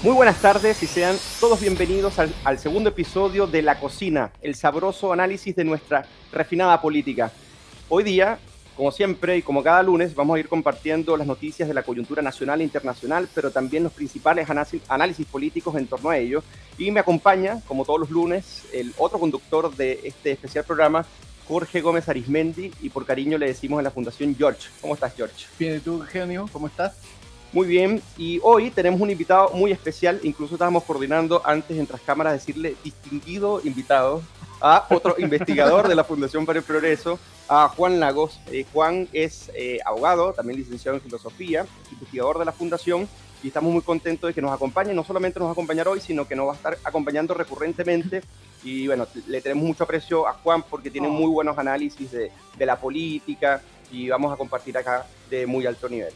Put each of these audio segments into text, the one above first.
Muy buenas tardes y sean todos bienvenidos al, segundo episodio de La Cocina, el sabroso análisis de nuestra refinada política. Hoy día, como siempre y como cada lunes, vamos a ir compartiendo las noticias de la coyuntura nacional e internacional, pero también los principales análisis políticos en torno a ello. Y me acompaña, como todos los lunes, el otro conductor de este especial programa, Jorge Gómez Arismendi, y por cariño le decimos en la Fundación George. ¿Cómo estás, George? Bien, ¿y tú, Genio? ¿Cómo estás? Muy bien, y hoy tenemos un invitado muy especial, incluso estábamos coordinando antes entre las cámaras decirle distinguido invitado a otro investigador de la Fundación para el Progreso, a Juan Lagos. Eh, Juan es eh, abogado, también licenciado en filosofía, investigador de la Fundación, y estamos muy contentos de que nos acompañe. No solamente nos va a acompañar hoy, sino que nos va a estar acompañando recurrentemente. Y bueno, le tenemos mucho aprecio a Juan porque tiene muy buenos análisis de, de la política y vamos a compartir acá de muy alto nivel.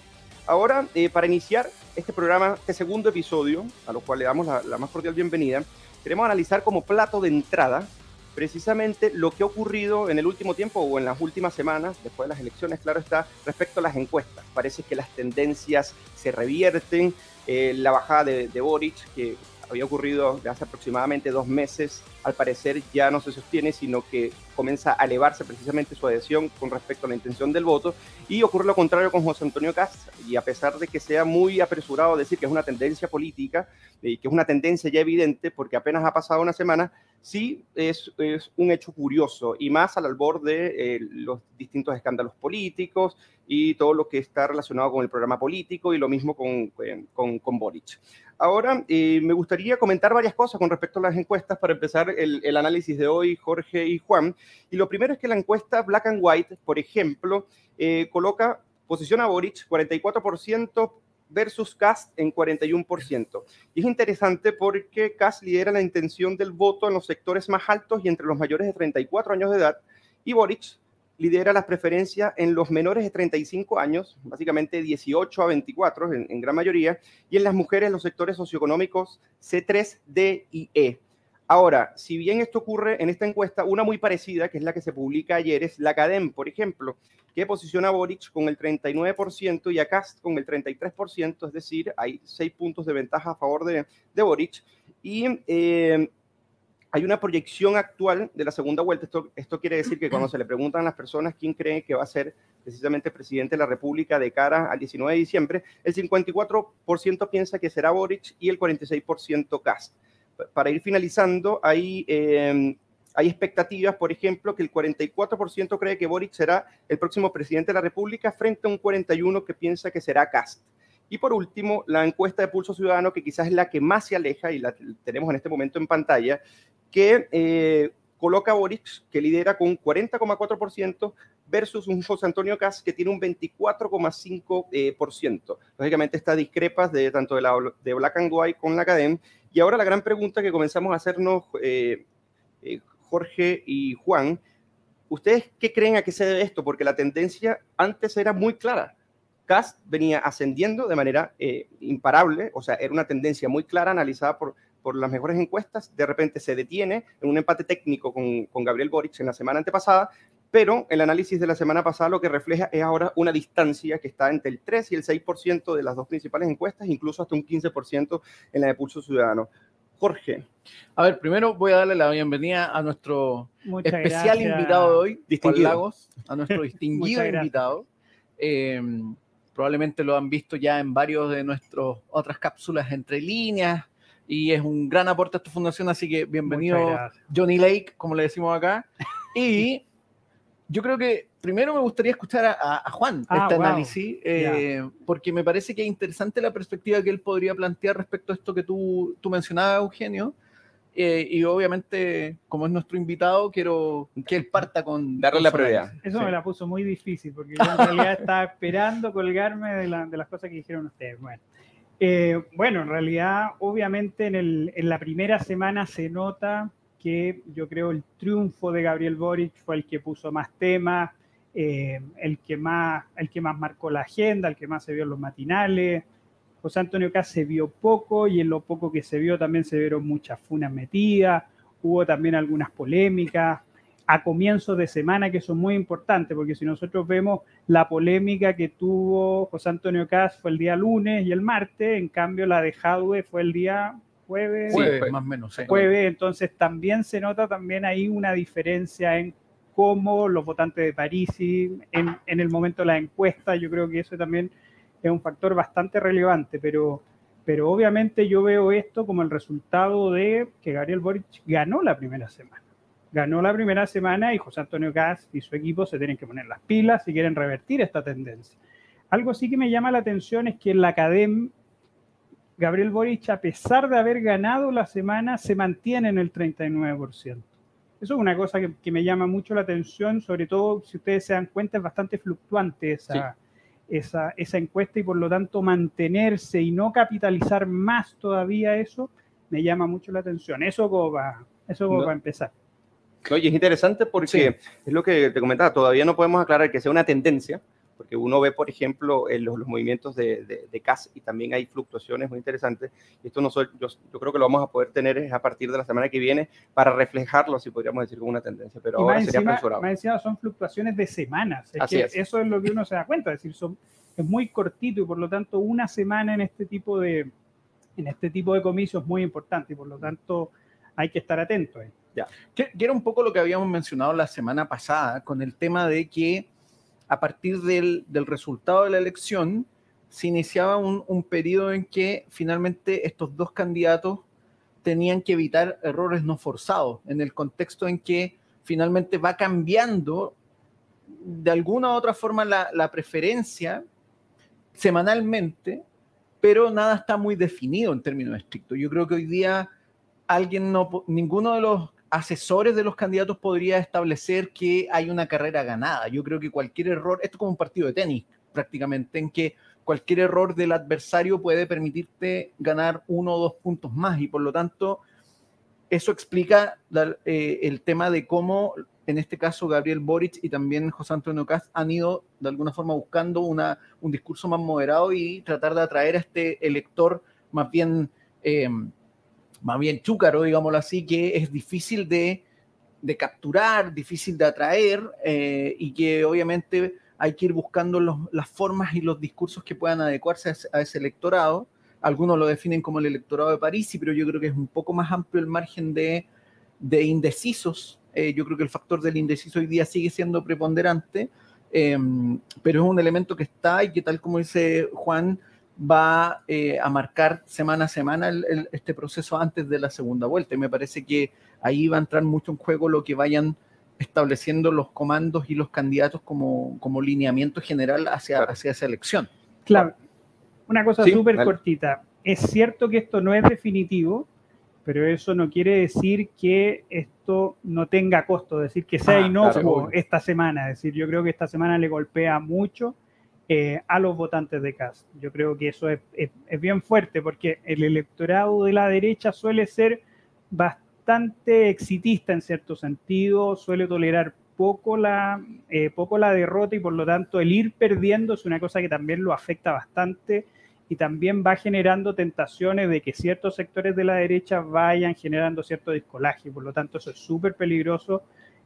Ahora, eh, para iniciar este programa, este segundo episodio, a lo cual le damos la, la, más cordial bienvenida, queremos analizar como plato de entrada precisamente lo que ha ocurrido en el último tiempo o en las últimas semanas, después de las elecciones, claro está, respecto a las encuestas. Parece que las tendencias se revierten, eh, la bajada de, de Boric, que había ocurrido de hace aproximadamente dos meses, al parecer ya no se sostiene, sino que comienza a elevarse precisamente su adhesión con respecto a la intención del voto. Y ocurre lo contrario con José Antonio Cast, y a pesar de que sea muy apresurado decir que es una tendencia política, y que es una tendencia ya evidente, porque apenas ha pasado una semana, sí es, es un hecho curioso, y más al albor de eh, los distintos escándalos políticos y todo lo que está relacionado con el programa político, y lo mismo con, con, con Boric. Ahora, eh, me gustaría comentar varias cosas con respecto a las encuestas para empezar el, análisis de hoy, Jorge y Juan. Y lo primero es que la encuesta Black and White, por ejemplo, eh, coloca, posiciona a Boric 44% versus Cast en 41%. Y es interesante porque Cast lidera la intención del voto en los sectores más altos y entre los mayores de 34 años de edad, y Boric lidera las preferencias en los menores de 35 años, básicamente 18 a 24 en, en, gran mayoría, y en las mujeres los sectores socioeconómicos C3, D y E. Ahora, si bien esto ocurre en esta encuesta, una muy parecida, que es la que se publica ayer, es la CADEM, por ejemplo, que posiciona a Boric con el 39% y a Cast con el 33%, es decir, hay seis puntos de ventaja a favor de, de Boric. Y eh, hay una proyección actual de la segunda vuelta. Esto, quiere decir que cuando se le preguntan a las personas quién cree que va a ser precisamente presidente de la República de cara al 19 de diciembre, el 54% piensa que será Boric y el 46% Cast. Para ir finalizando, hay, eh, hay expectativas, por ejemplo, que el 44% cree que Boric será el próximo presidente de la República frente a un 41% que piensa que será Cast. Y por último, la encuesta de Pulso Ciudadano, que quizás es la que más se aleja y la tenemos en este momento en pantalla, que eh, coloca a que lidera con un 40,4% versus un José Antonio Cas que tiene un 24,5%. Eh, Lógicamente está discrepas de tanto de, la, de Black and White con la Academ. Y ahora la gran pregunta que comenzamos a hacernos, eh, Jorge y Juan, ¿ustedes qué creen a qué se debe esto? Porque la tendencia antes era muy clara. Cast venía ascendiendo de manera imparable, o sea, era una tendencia muy clara analizada por, por las mejores encuestas, de repente se detiene en un empate técnico con, con Gabriel Boric en la semana antepasada, pero el análisis de la semana pasada lo que refleja es ahora una distancia que está entre el 3 y el 6% de las dos principales encuestas, incluso hasta un 15% en la de Pulso Ciudadano. Jorge. A ver, primero voy a darle la bienvenida a nuestro Muchas especial gracias. invitado de hoy, distinguido. Lagos, a nuestro distinguido invitado. Eh, probablemente lo han visto ya en varios de nuestras otras cápsulas entre líneas y es un gran aporte a esta fundación, así que bienvenido Johnny Lake, como le decimos acá. Y yo creo que primero me gustaría escuchar a, a Juan ah, este wow. análisis, eh, yeah. porque me parece que es interesante la perspectiva que él podría plantear respecto a esto que tú, tú mencionabas, Eugenio. Eh, y obviamente, como es nuestro invitado, quiero que él parta con... Darle la prioridad. Eso sí. me la puso muy difícil, porque yo en realidad estaba esperando colgarme de, la, de, las cosas que dijeron ustedes. Bueno, eh, bueno en realidad, obviamente en, el, la primera semana se nota que yo creo el triunfo de Gabriel Boric fue el que puso más temas, eh, el, que más, el que más marcó la agenda, el que más se vio en los matinales. José Antonio Caz se vio poco y en lo poco que se vio también se vieron muchas funas metidas, hubo también algunas polémicas. A comienzos de semana que son muy importantes, porque si nosotros vemos la polémica que tuvo José Antonio Caz fue el día lunes y el martes, en cambio la de Jadwe fue el día jueves, más o menos, jueves, entonces también se nota también ahí una diferencia en cómo los votantes de París en, en el momento de la encuesta, yo creo que eso también es un factor bastante relevante, pero, pero obviamente yo veo esto como el resultado de que Gabriel Boric ganó la primera semana. Ganó la primera semana y José Antonio Gas y su equipo se tienen que poner las pilas si quieren revertir esta tendencia. Algo sí que me llama la atención es que en la academia Gabriel Boric, a pesar de haber ganado la semana, se mantiene en el 39%. Eso es una cosa que, me llama mucho la atención, sobre todo si ustedes se dan cuenta, es bastante fluctuante esa, esa, esa encuesta y por lo tanto mantenerse y no capitalizar más todavía eso, me llama mucho la atención. Eso va, eso va a empezar. Oye, es interesante porque es lo que te comentaba, todavía no podemos aclarar que sea una tendencia, porque uno ve, por ejemplo, los, movimientos de, de, CAS y también hay fluctuaciones muy interesantes. Y esto no yo, yo, creo que lo vamos a poder tener a partir de la semana que viene para reflejarlo, si podríamos decir, como una tendencia. Pero ahora sería encima, Más encima son fluctuaciones de semanas. Es Eso es lo que uno se da cuenta, es decir, son, es muy cortito y por lo tanto una semana en este tipo de, en este tipo de comicios es muy importante y por lo tanto hay que estar atento ahí. Que, era un poco lo que habíamos mencionado la semana pasada con el tema de que a partir del, del resultado de la elección se iniciaba un, un, periodo en que finalmente estos dos candidatos tenían que evitar errores no forzados, en el contexto en que finalmente va cambiando de alguna u otra forma la, la preferencia semanalmente, pero nada está muy definido en términos estrictos. Yo creo que hoy día alguien no, ninguno de los asesores de los candidatos podría establecer que hay una carrera ganada. Yo creo que cualquier error, esto es como un partido de tenis prácticamente, en que cualquier error del adversario puede permitirte ganar uno o dos puntos más y por lo tanto eso explica eh, el tema de cómo en este caso Gabriel Boric y también José Antonio Cast han ido de alguna forma buscando una, un discurso más moderado y tratar de atraer a este elector más bien... Eh, más bien chúcaro, digámoslo así, que es difícil de, de capturar, difícil de atraer eh, y que obviamente hay que ir buscando las formas y los discursos que puedan adecuarse a, ese electorado. Algunos lo definen como el electorado de París, pero yo creo que es un poco más amplio el margen de, de indecisos. Eh, yo creo que el factor del indeciso hoy día sigue siendo preponderante, eh, pero es un elemento que está y que tal como dice Juan, va eh, a marcar semana a semana este proceso antes de la segunda vuelta. Y me parece que ahí va a entrar mucho en juego lo que vayan estableciendo los comandos y los candidatos como, como lineamiento general hacia, hacia esa elección. Claro. Una cosa súper cortita. Es cierto que esto no es definitivo, pero eso no quiere decir que esto no tenga costo, decir que sea ah, inocuo esta semana. Es decir, yo creo que esta semana le golpea mucho eh, a los votantes de CAS. Yo creo que eso es, bien fuerte porque el electorado de la derecha suele ser bastante exitista en cierto sentido, suele tolerar poco la, eh, poco la derrota y por lo tanto el ir perdiendo es una cosa que también lo afecta bastante y también va generando tentaciones de que ciertos sectores de la derecha vayan generando cierto descolaje. Por lo tanto, eso es súper peligroso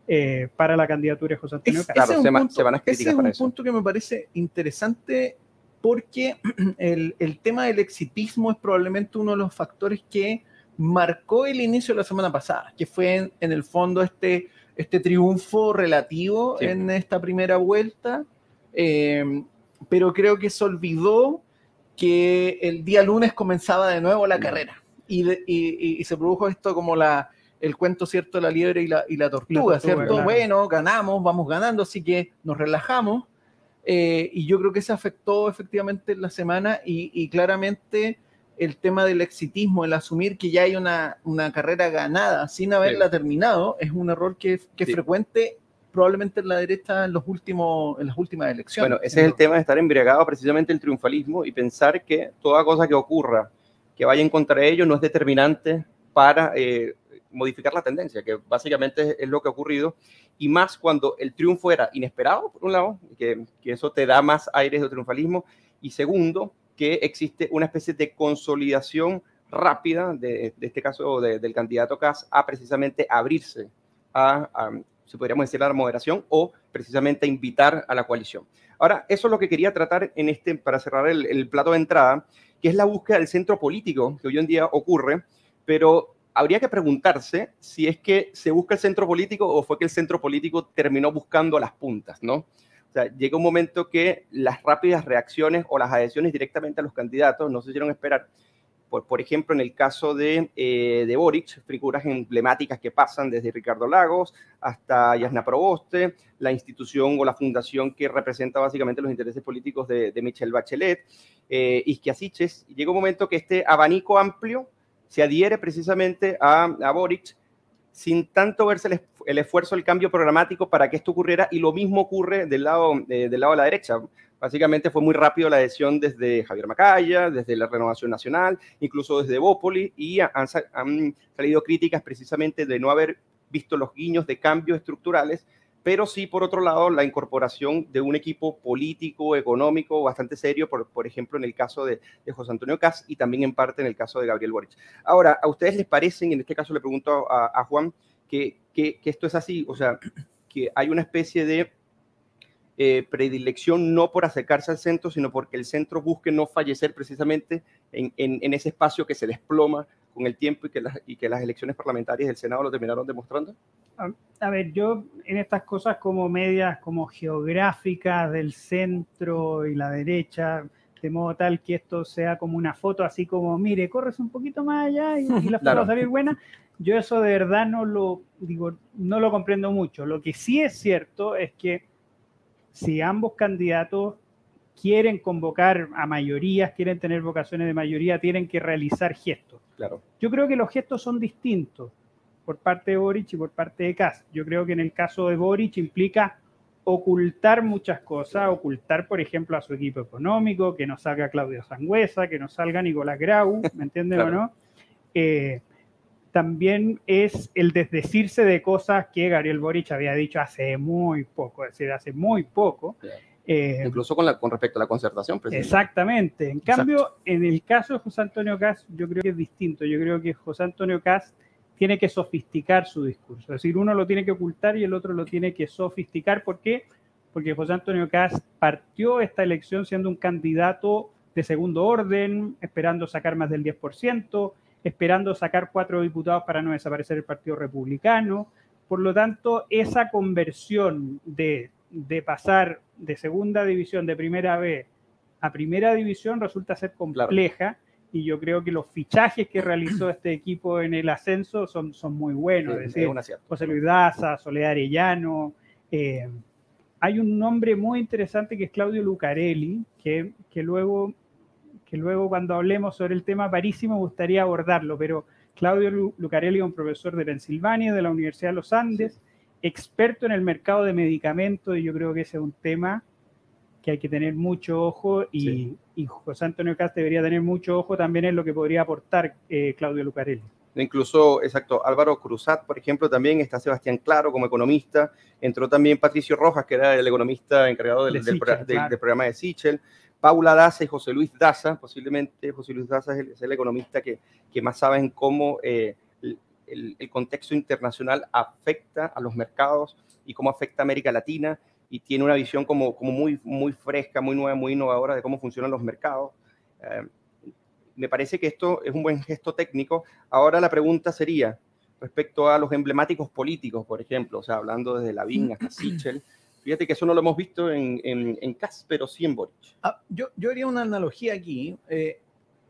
eh, para la candidatura de José Antonio Claro, se, van a Ese es un punto que me parece interesante porque el, el, tema del exitismo es probablemente uno de los factores que marcó el inicio de la semana pasada, que fue en, el fondo este, este triunfo relativo en esta primera vuelta, eh, pero creo que se olvidó que el día lunes comenzaba de nuevo la carrera y, y, y se produjo esto como la, el cuento, ¿cierto? La liebre y la, y la tortuga, ¿cierto? Bueno, ganamos, vamos ganando, así que nos relajamos. Eh, y yo creo que se afectó efectivamente la semana y, claramente el tema del exitismo, el asumir que ya hay una, una carrera ganada sin haberla terminado, es un error que, que es frecuente probablemente en la derecha en, los últimos, en las últimas elecciones. Bueno, ese es el tema de estar embriagado precisamente el triunfalismo y pensar que toda cosa que ocurra que vaya en contra de ellos no es determinante para eh, modificar la tendencia, que básicamente es lo que ha ocurrido, y más cuando el triunfo era inesperado, por un lado, que, eso te da más aires de triunfalismo, y segundo, que existe una especie de consolidación rápida de, este caso del candidato Kass a precisamente abrirse a, si podríamos decir, a la moderación o precisamente a invitar a la coalición. Ahora, eso es lo que quería tratar en este, para cerrar el plato de entrada, que es la búsqueda del centro político que hoy en día ocurre, pero habría que preguntarse si es que se busca el centro político o fue que el centro político terminó buscando a las puntas, ¿no? O sea, llega un momento que las rápidas reacciones o las adhesiones directamente a los candidatos no se hicieron esperar. Por, por ejemplo, en el caso de, eh, de Boric, figuras emblemáticas que pasan desde Ricardo Lagos hasta Yasna Proboste, la institución o la fundación que representa básicamente los intereses políticos de, de Michelle Bachelet, eh, Isquia Llega un momento que este abanico amplio se adhiere precisamente a, a Boric sin tanto verse el, esfuerzo del cambio programático para que esto ocurriera y lo mismo ocurre del lado, eh, del lado de la derecha. Básicamente fue muy rápido la adhesión desde Javier Macaya, desde la Renovación Nacional, incluso desde Bópoli y han, han salido críticas precisamente de no haber visto los guiños de cambios estructurales pero sí, por otro lado, la incorporación de un equipo político, económico bastante serio, por, por ejemplo, en el caso de, de, José Antonio Cas y también en parte en el caso de Gabriel Boric. Ahora, ¿a ustedes les parecen, en este caso le pregunto a, Juan, que, que, que, esto es así? O sea, que hay una especie de eh, predilección no por acercarse al centro, sino porque el centro busque no fallecer precisamente en, en, en ese espacio que se desploma con el tiempo y que, las, y que las elecciones parlamentarias del Senado lo terminaron demostrando? A, a, ver, yo en estas cosas como medias, como geográficas del centro y la derecha, de modo tal que esto sea como una foto así como, mire, corres un poquito más allá y, y la foto claro. va a salir buena. Yo eso de verdad no lo, digo, no lo comprendo mucho. Lo que sí es cierto es que si ambos candidatos quieren convocar a mayorías, quieren tener vocaciones de mayoría, tienen que realizar gestos. Claro. Yo creo que los gestos son distintos por parte de Boric y por parte de Kass. Yo creo que en el caso de Boric implica ocultar muchas cosas, ocultar, por ejemplo, a su equipo económico, que no salga Claudio Sangüesa, que no salga Nicolás Grau, ¿me entienden claro. o no? Eh, también es el desdecirse de cosas que Gabriel Boric había dicho hace muy poco, es decir, hace muy poco. Eh, Incluso con, la, con, respecto a la concertación. Exactamente. En cambio, Exacto. en el caso de José Antonio Cast, yo creo que es distinto. Yo creo que José Antonio Cast tiene que sofisticar su discurso. Es decir, uno lo tiene que ocultar y el otro lo tiene que sofisticar. ¿Por qué? Porque José Antonio Cast partió esta elección siendo un candidato de segundo orden, esperando sacar más del 10%, esperando sacar cuatro diputados para no desaparecer el Partido Republicano. Por lo tanto, esa conversión de, de pasar de segunda división, de primera B a primera división, resulta ser compleja. Claro y yo creo que los fichajes que realizó este equipo en el ascenso son, son muy buenos. Sí, es decir, es José Luis Daza, Soledad Arellano. Eh, hay un nombre muy interesante que es Claudio Lucarelli, que, que, luego, que luego cuando hablemos sobre el tema parísimo me gustaría abordarlo, pero Claudio Lucarelli es un profesor de Pensilvania, de la Universidad de los Andes, experto en el mercado de medicamentos y yo creo que ese es un tema que hay que tener mucho ojo y, sí. y José Antonio Cast debería tener mucho ojo también en lo que podría aportar eh, Claudio Lucarelli. Incluso, exacto, Álvaro Cruzat, por ejemplo, también está Sebastián Claro como economista, entró también Patricio Rojas, que era el economista encargado del, de del, Sichel, del, claro. del programa de Sichel, Paula Daza y José Luis Daza, posiblemente José Luis Daza es el, economista que, más sabe en cómo eh, el, contexto internacional afecta a los mercados y cómo afecta a América Latina y tiene una visión como, muy fresca, muy nueva, muy innovadora de cómo funcionan los mercados. Eh, me parece que esto es un buen gesto técnico. Ahora la pregunta sería, respecto a los emblemáticos políticos, por ejemplo, o sea, hablando desde Lavín hasta Sichel, fíjate que eso no lo hemos visto en, en, en CAS, pero sí en Boric. Ah, yo, yo haría una analogía aquí. Eh,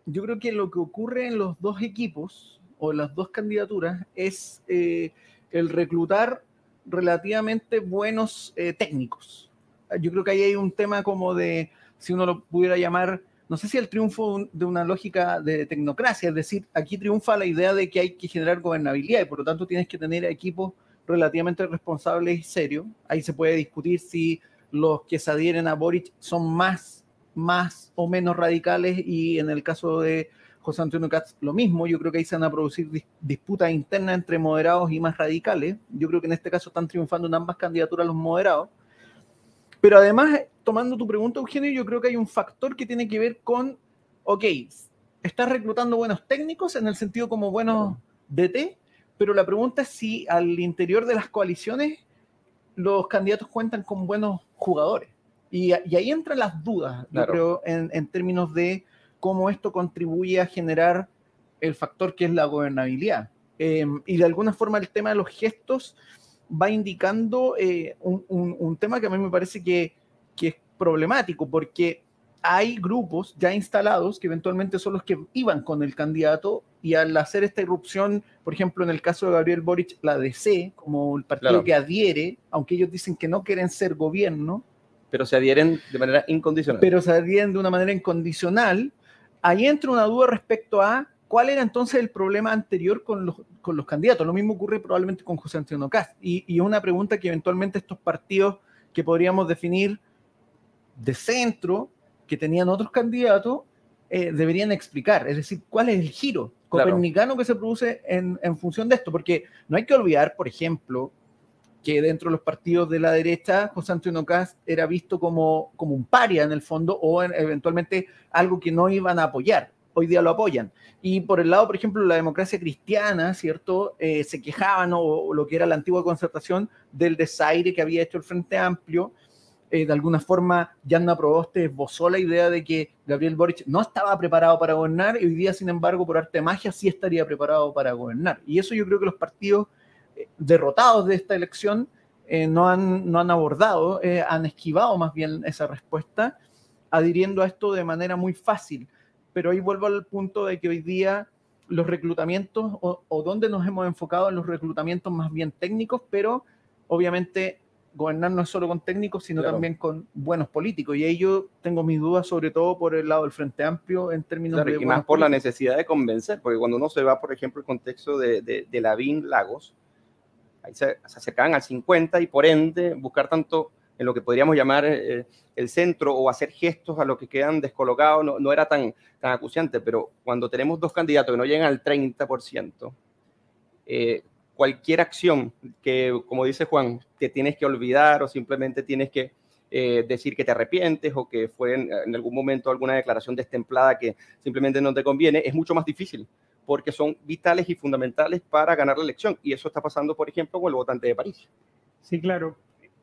yo creo que lo que ocurre en los dos equipos o las dos candidaturas es eh, el reclutar relativamente buenos eh, técnicos. Yo creo que ahí hay un tema como de, si uno lo pudiera llamar, no sé si el triunfo de una lógica de tecnocracia, es decir, aquí triunfa la idea de que hay que generar gobernabilidad y por lo tanto tienes que tener equipos relativamente responsables y serios. Ahí se puede discutir si los que se adhieren a Boric son más, más o menos radicales y en el caso de José Antonio Katz lo mismo. Yo creo que ahí se van a producir dis disputas internas entre moderados y más radicales. Yo creo que en este caso están triunfando en ambas candidaturas los moderados. Pero además, tomando tu pregunta, Eugenio, yo creo que hay un factor que tiene que ver con, ok, estás reclutando buenos técnicos en el sentido como buenos DT, pero la pregunta es si al interior de las coaliciones los candidatos cuentan con buenos jugadores. Y, ahí entran las dudas, yo creo, en, términos de cómo esto contribuye a generar el factor que es la gobernabilidad. Em, y de alguna forma el tema de los gestos va indicando eh, un, tema que a mí me parece que, que, es problemático, porque hay grupos ya instalados que eventualmente son los que iban con el candidato y al hacer esta irrupción, por ejemplo, en el caso de Gabriel Boric, la DC, como el partido que adhiere, aunque ellos dicen que no quieren ser gobierno. Pero se adhieren de manera incondicional. Pero se adhieren de una manera incondicional. Ahí entra una duda respecto a cuál era entonces el problema anterior con los, con los candidatos. Lo mismo ocurre probablemente con José Antonio Cast. Y, y una pregunta que eventualmente estos partidos que podríamos definir de centro, que tenían otros candidatos, eh, deberían explicar. Es decir, cuál es el giro copernicano que se produce en, en, función de esto. Porque no hay que olvidar, por ejemplo, que dentro de los partidos de la derecha, José Antonio Cast era visto como, como un paria en el fondo o eventualmente algo que no iban a apoyar. Hoy día lo apoyan. Y por el lado, por ejemplo, la democracia cristiana, ¿cierto? Eh, se quejaban, o, lo que era la antigua concertación, del desaire que había hecho el Frente Amplio eh, de alguna forma Yanna Proboste esbozó la idea de que Gabriel Boric no estaba preparado para gobernar y hoy día, sin embargo, por arte de magia, sí estaría preparado para gobernar. Y eso yo creo que los partidos eh, derrotados de esta elección eh, no, han, no han abordado, han esquivado más bien esa respuesta, adhiriendo a esto de manera muy fácil. Pero ahí vuelvo al punto de que hoy día los reclutamientos o, o donde nos hemos enfocado en los reclutamientos más bien técnicos, pero obviamente gobernar no es solo con técnicos, sino también con buenos políticos. Y ahí yo tengo mis dudas, sobre todo por el lado del Frente Amplio, en términos de. Y más por la necesidad de convencer, porque cuando uno se va, por ejemplo, el contexto de, de, de Lavín Lagos, ahí se, se, acercaban al 50 y por ende buscar tanto en lo que podríamos llamar eh, el centro o hacer gestos a lo que quedan descolocados no, no era tan, tan acuciante, pero cuando tenemos dos candidatos que no llegan al 30%, eh, cualquier acción que, como dice Juan, te tienes que olvidar o simplemente tienes que eh, decir que te arrepientes o que fue en, algún momento alguna declaración destemplada que simplemente no te conviene, es mucho más difícil porque son vitales y fundamentales para ganar la elección. Y eso está pasando, por ejemplo, con el votante de París. Sí, claro.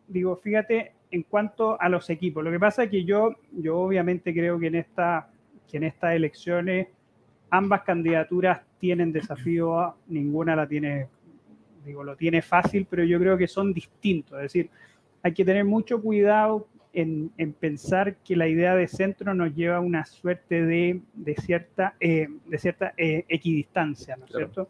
Digo, fíjate, en cuanto a los equipos, lo que pasa es que yo, yo obviamente creo que en, esta, que en estas elecciones ambas candidaturas tienen desafío, ninguna la tiene digo, lo tiene fácil, pero yo creo que son distintos. Es decir, hay que tener mucho cuidado en, pensar que la idea de centro nos lleva a una suerte de, cierta, de cierta eh, eh, equidistancia, ¿no es cierto?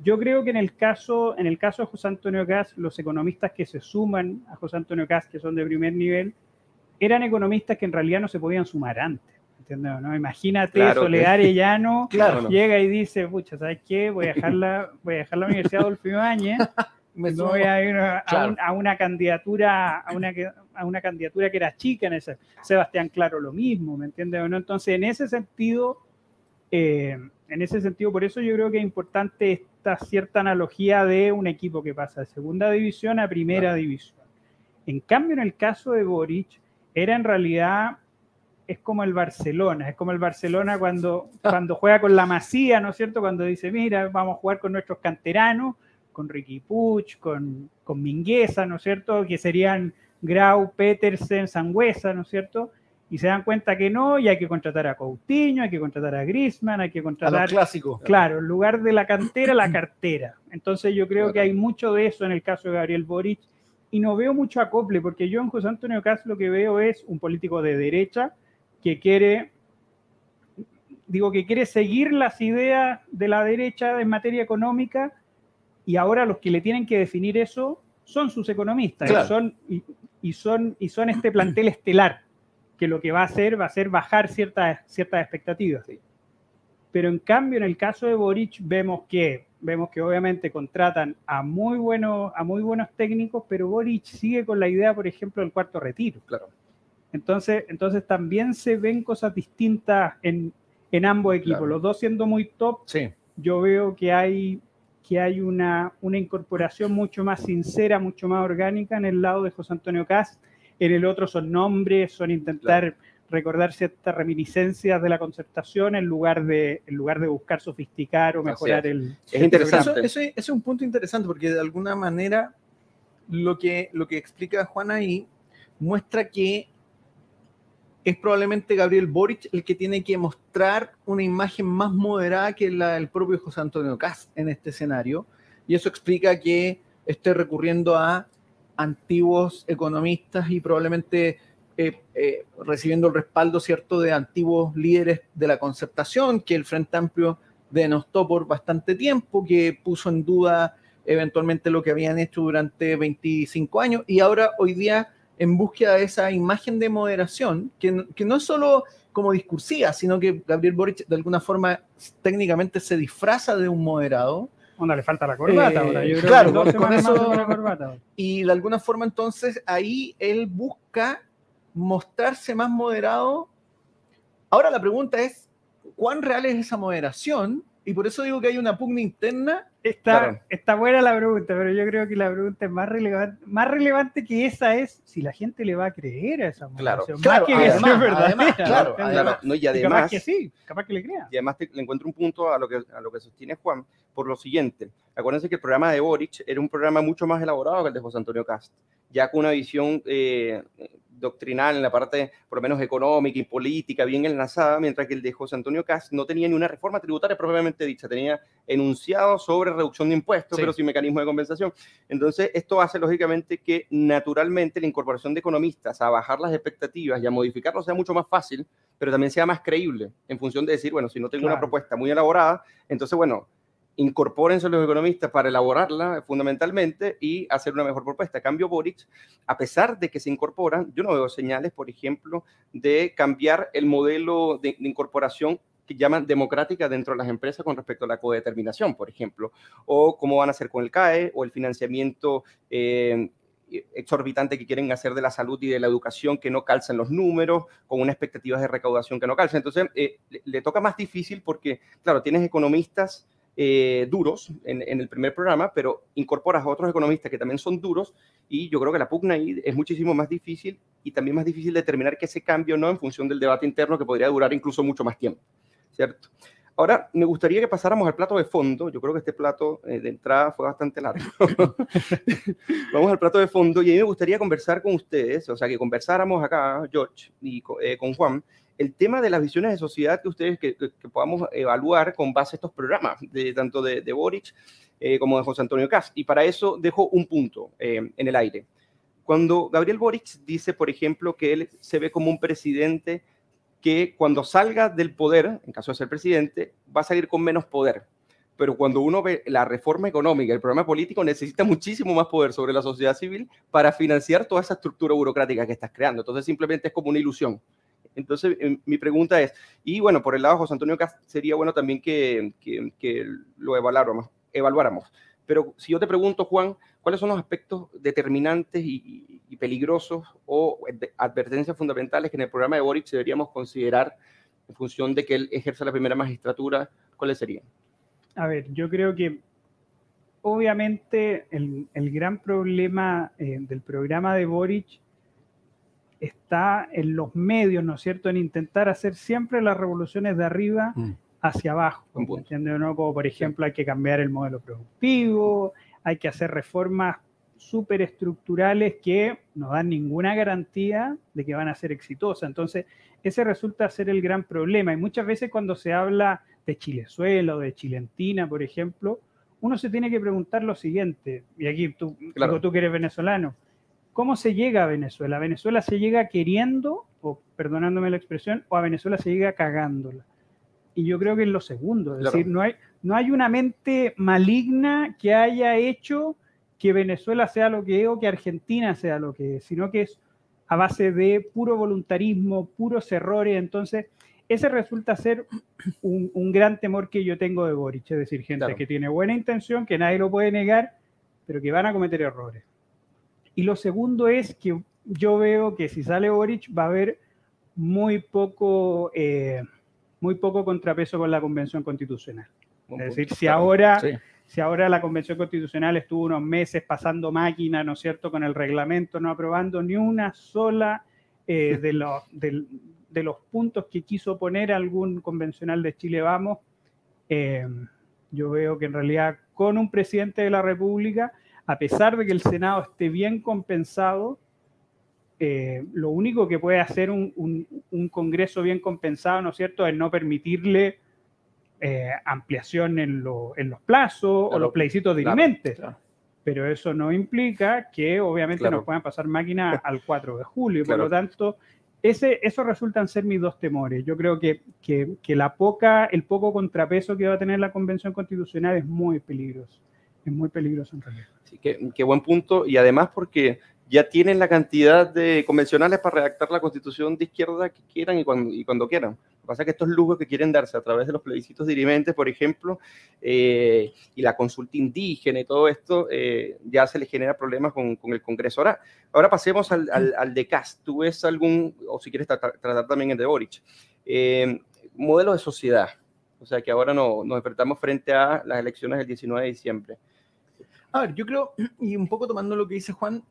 Yo creo que en el caso, en el caso de José Antonio Gas, los economistas que se suman a José Antonio Gas, que son de primer nivel, eran economistas que en realidad no se podían sumar antes. ¿No? Imagínate, Soledad Arellano llega y dice, pucha, ¿sabes qué? Voy a dejar la, voy a dejar la Universidad Adolfo Ibáñez, me voy a ir a, una candidatura, a una, a una candidatura que era chica en ese. Sebastián Claro lo mismo, ¿me entiendes? ¿no? Entonces, en ese sentido, eh, en ese sentido, por eso yo creo que es importante esta cierta analogía de un equipo que pasa de segunda división a primera división. En cambio, en el caso de Boric, era en realidad es como el Barcelona, es como el Barcelona cuando, cuando juega con la Masía, ¿no es cierto? Cuando dice, mira, vamos a jugar con nuestros canteranos, con Ricky Puch, con, con Mingueza, ¿no es cierto? Que serían Grau, Petersen, Sangüesa, ¿no es cierto? Y se dan cuenta que no, y hay que contratar a Coutinho, hay que contratar a Griezmann, hay que contratar... A clásico. Claro, en lugar de la cantera, la cartera. Entonces yo creo que hay mucho de eso en el caso de Gabriel Boric, y no veo mucho acople, porque yo en José Antonio Cas lo que veo es un político de derecha, que quiere, digo, que quiere seguir las ideas de la derecha en materia económica y ahora los que le tienen que definir eso son sus economistas y, son, y, son, y son este plantel estelar que lo que va a hacer va a ser bajar ciertas, ciertas expectativas. Pero en cambio, en el caso de Boric, vemos que, vemos que obviamente contratan a muy, buenos, a muy buenos técnicos, pero Boric sigue con la idea, por ejemplo, del cuarto retiro. Claro. Entonces, entonces también se ven cosas distintas en, en ambos equipos. Los dos siendo muy top, yo veo que hay, que hay una, una incorporación mucho más sincera, mucho más orgánica en el lado de José Antonio Cast. En el otro son nombres, son intentar recordar ciertas reminiscencias de la concertación en lugar de, en lugar de buscar sofisticar o mejorar el... Es interesante. Eso, eso, es un punto interesante porque de alguna manera lo que, lo que explica Juan ahí muestra que es probablemente Gabriel Boric el que tiene que mostrar una imagen más moderada que la del propio José Antonio Cast en este escenario. Y eso explica que esté recurriendo a antiguos economistas y probablemente eh, eh, recibiendo el respaldo cierto de antiguos líderes de la concertación que el Frente Amplio denostó por bastante tiempo, que puso en duda eventualmente lo que habían hecho durante 25 años y ahora hoy día en búsqueda de esa imagen de moderación, que, que no es solo como discursiva, sino que Gabriel Boric de alguna forma técnicamente se disfraza de un moderado. Onda, le falta la corbata ahora. Yo creo claro, que con, eso. La corbata. Y de alguna forma, entonces, ahí él busca mostrarse más moderado. Ahora la pregunta es: ¿cuán real es esa moderación? Y por eso digo que hay una pugna interna. Está, está buena la pregunta, pero yo creo que la pregunta es más relevante, más relevante que esa es si la gente le va a creer a esa. Claro, claro. que además. Además, claro, claro. No, y además, capaz que sí, capaz que le crea. Y además le encuentro un punto a lo, que, a lo que sostiene Juan por lo siguiente. Acuérdense que el programa de Boric era un programa mucho más elaborado que el de José Antonio Cast, ya con una visión eh, doctrinal en la parte, por lo menos económica y política, bien enlazada, mientras que el de José Antonio Cast no tenía ni una reforma tributaria propiamente dicha, tenía enunciado sobre reducción de impuestos, pero sin mecanismo de compensación. Entonces, esto hace lógicamente que naturalmente la incorporación de economistas a bajar las expectativas y a modificarlo sea mucho más fácil, pero también sea más creíble en función de decir, bueno, si no tengo una propuesta muy elaborada, entonces, bueno, incorpórense los economistas para elaborarla fundamentalmente y hacer una mejor propuesta. Cambio Boric, a pesar de que se incorporan, yo no veo señales, por ejemplo, de cambiar el modelo de, incorporación que llaman democrática dentro de las empresas con respecto a la codeterminación, por ejemplo, o cómo van a hacer con el CAE o el financiamiento eh, exorbitante que quieren hacer de la salud y de la educación que no calzan los números, con unas expectativas de recaudación que no calzan. Entonces, eh, le, toca más difícil porque, claro, tienes economistas eh, duros en, el primer programa, pero incorporas a otros economistas que también son duros y yo creo que la pugna ahí es muchísimo más difícil y también más difícil determinar que ese cambio no en función del debate interno que podría durar incluso mucho más tiempo, ¿cierto? Ahora, me gustaría que pasáramos al plato de fondo. Yo creo que este plato eh, de entrada fue bastante largo. Vamos al plato de fondo y a mí me gustaría conversar con ustedes, o sea, que conversáramos acá, George, y eh, con Juan, el tema de las visiones de sociedad que ustedes que, podamos evaluar con base a estos programas, de, tanto de, de Boric eh, como de José Antonio Cast. Y para eso dejo un punto eh, en el aire. Cuando Gabriel Boric dice, por ejemplo, que él se ve como un presidente que cuando salga del poder, en caso de ser presidente, va a salir con menos poder. Pero cuando uno ve la reforma económica, el programa político necesita muchísimo más poder sobre la sociedad civil para financiar toda esa estructura burocrática que estás creando. Entonces simplemente es como una ilusión. Entonces, em, mi pregunta es, y bueno, por el lado de José Antonio Cast, sería bueno también que, que, lo evaluáramos, evaluáramos. Pero si yo te pregunto, Juan, ¿cuáles son los aspectos determinantes y, peligrosos o advertencias fundamentales que en el programa de Boric deberíamos considerar en función de que él ejerza la primera magistratura? ¿Cuáles serían? A ver, yo creo que obviamente el, el gran problema eh, del programa de Boric está en los medios, ¿no es cierto?, en intentar hacer siempre las revoluciones de arriba mm. hacia abajo. ¿Entiendes? ¿no? Como por ejemplo hay que cambiar el modelo productivo, hay que hacer reformas súper estructurales que no dan ninguna garantía de que van a ser exitosas. Entonces, ese resulta ser el gran problema. Y muchas veces cuando se habla de Chilezuela o de Chilentina, por ejemplo, uno se tiene que preguntar lo siguiente, y aquí tú, tú que eres venezolano, ¿Cómo se llega a Venezuela? ¿A Venezuela se llega queriendo, o perdonándome la expresión, o a Venezuela se llega cagándola? Y yo creo que es lo segundo, es decir, no hay, no hay una mente maligna que haya hecho que Venezuela sea lo que es o que Argentina sea lo que es, sino que es a base de puro voluntarismo, puros errores. Entonces, ese resulta ser un, gran temor que yo tengo de Boric, es decir, gente que tiene buena intención, que nadie lo puede negar, pero que van a cometer errores. Y lo segundo es que yo veo que si sale Boric va a haber muy poco, eh, muy poco contrapeso con la Convención Constitucional. es decir, si ahora, si ahora la Convención Constitucional estuvo unos meses pasando máquina, ¿no es cierto?, con el reglamento, no aprobando ni una sola eh, de, los, de, los puntos que quiso poner algún convencional de Chile Vamos, eh, yo veo que en realidad con un presidente de la República a pesar de que el Senado esté bien compensado, eh, lo único que puede hacer un, Congreso bien compensado, ¿no es cierto?, es no permitirle eh, ampliación en, los plazos o los plebiscitos dirimentes. Pero eso no implica que obviamente nos puedan pasar máquinas al 4 de julio. Por lo tanto, ese, eso resultan ser mis dos temores. Yo creo que, que, la poca, el poco contrapeso que va a tener la Convención Constitucional es muy peligroso. Es muy peligroso en realidad. Sí, qué buen punto. Y además porque ya tienen la cantidad de convencionales para redactar la constitución de izquierda que quieran y cuando, quieran. Lo que pasa es que estos lujos que quieren darse a través de los plebiscitos dirimentes, por ejemplo, eh, y la consulta indígena y todo esto, eh, ya se les genera problemas con, el Congreso. Ahora, ahora pasemos al, al, de Cast. ¿Tú ves algún, o si quieres tratar, también el de Boric, eh, modelo de sociedad? O sea, que ahora no, nos enfrentamos frente a las elecciones del 19 de diciembre. A ver, yo creo, y un poco tomando lo que dice Juan,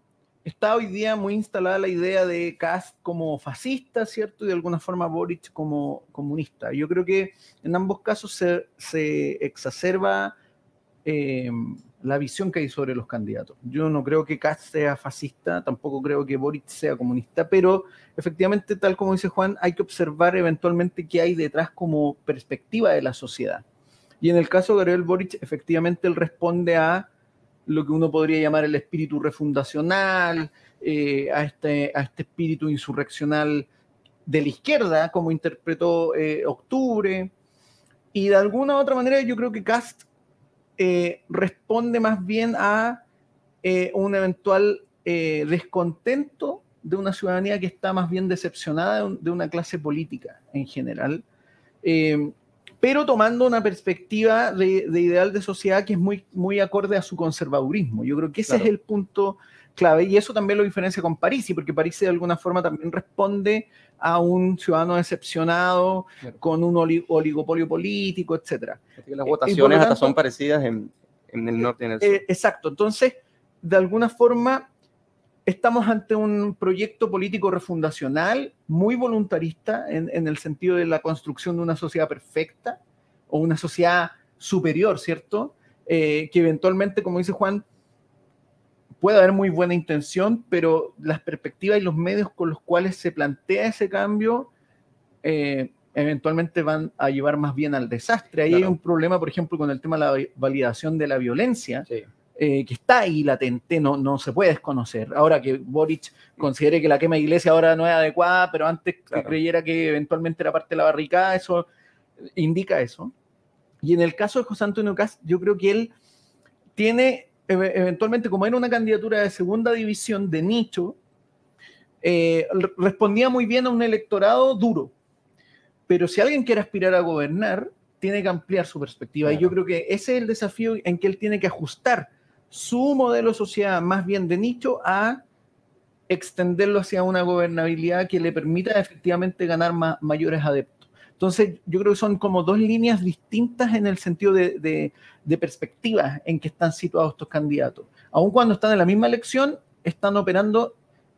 está hoy día muy instalada la idea de Kast como fascista, ¿cierto? Y de alguna forma Boric como comunista. Yo creo que en ambos casos se, exacerba eh, la visión que hay sobre los candidatos. Yo no creo que Kast sea fascista, tampoco creo que Boric sea comunista, pero efectivamente, tal como dice Juan, hay que observar eventualmente qué hay detrás como perspectiva de la sociedad. Y en el caso de Gabriel Boric, efectivamente él responde a lo que uno podría llamar el espíritu refundacional, eh, a, este, a este espíritu insurreccional de la izquierda, como interpretó eh, Octubre. Y de alguna u otra manera yo creo que Cast eh, responde más bien a un eventual descontento de una ciudadanía que está más bien decepcionada de, una clase política en general pero tomando una perspectiva de, ideal de sociedad que es muy, muy acorde a su conservadurismo. Yo creo que ese es el punto clave y eso también lo diferencia con París, porque París de alguna forma también responde a un ciudadano decepcionado con un oligopolio político, etc. Las votaciones hasta son parecidas en, el norte y en el sur. Eh, exacto, entonces, de alguna forma, estamos ante un proyecto político refundacional muy voluntarista en, el sentido de la construcción de una sociedad perfecta o una sociedad superior, ¿cierto? Eh, que eventualmente, como dice Juan, puede haber muy buena intención, pero las perspectivas y los medios con los cuales se plantea ese cambio eh, eventualmente van a llevar más bien al desastre. Ahí hay un problema, por ejemplo, con el tema de la validación de la violencia. Sí eh, que está ahí latente, no, no se puede desconocer. Ahora que Boric considere que la quema de iglesia ahora no es adecuada, pero antes creyera que eventualmente era parte de la barricada, eso indica eso. Y en el caso de José Antonio Cast, yo creo que él tiene, eventualmente, como era una candidatura de segunda división de nicho, eh, respondía muy bien a un electorado duro. Pero si alguien quiere aspirar a gobernar, tiene que ampliar su perspectiva. Y yo creo que ese es el desafío en que él tiene que ajustar su modelo social más bien de nicho a extenderlo hacia una gobernabilidad que le permita efectivamente ganar mayores adeptos. Entonces, yo creo que son como dos líneas distintas en el sentido de, de, perspectiva en que están situados estos candidatos. Aun cuando están en la misma elección, están operando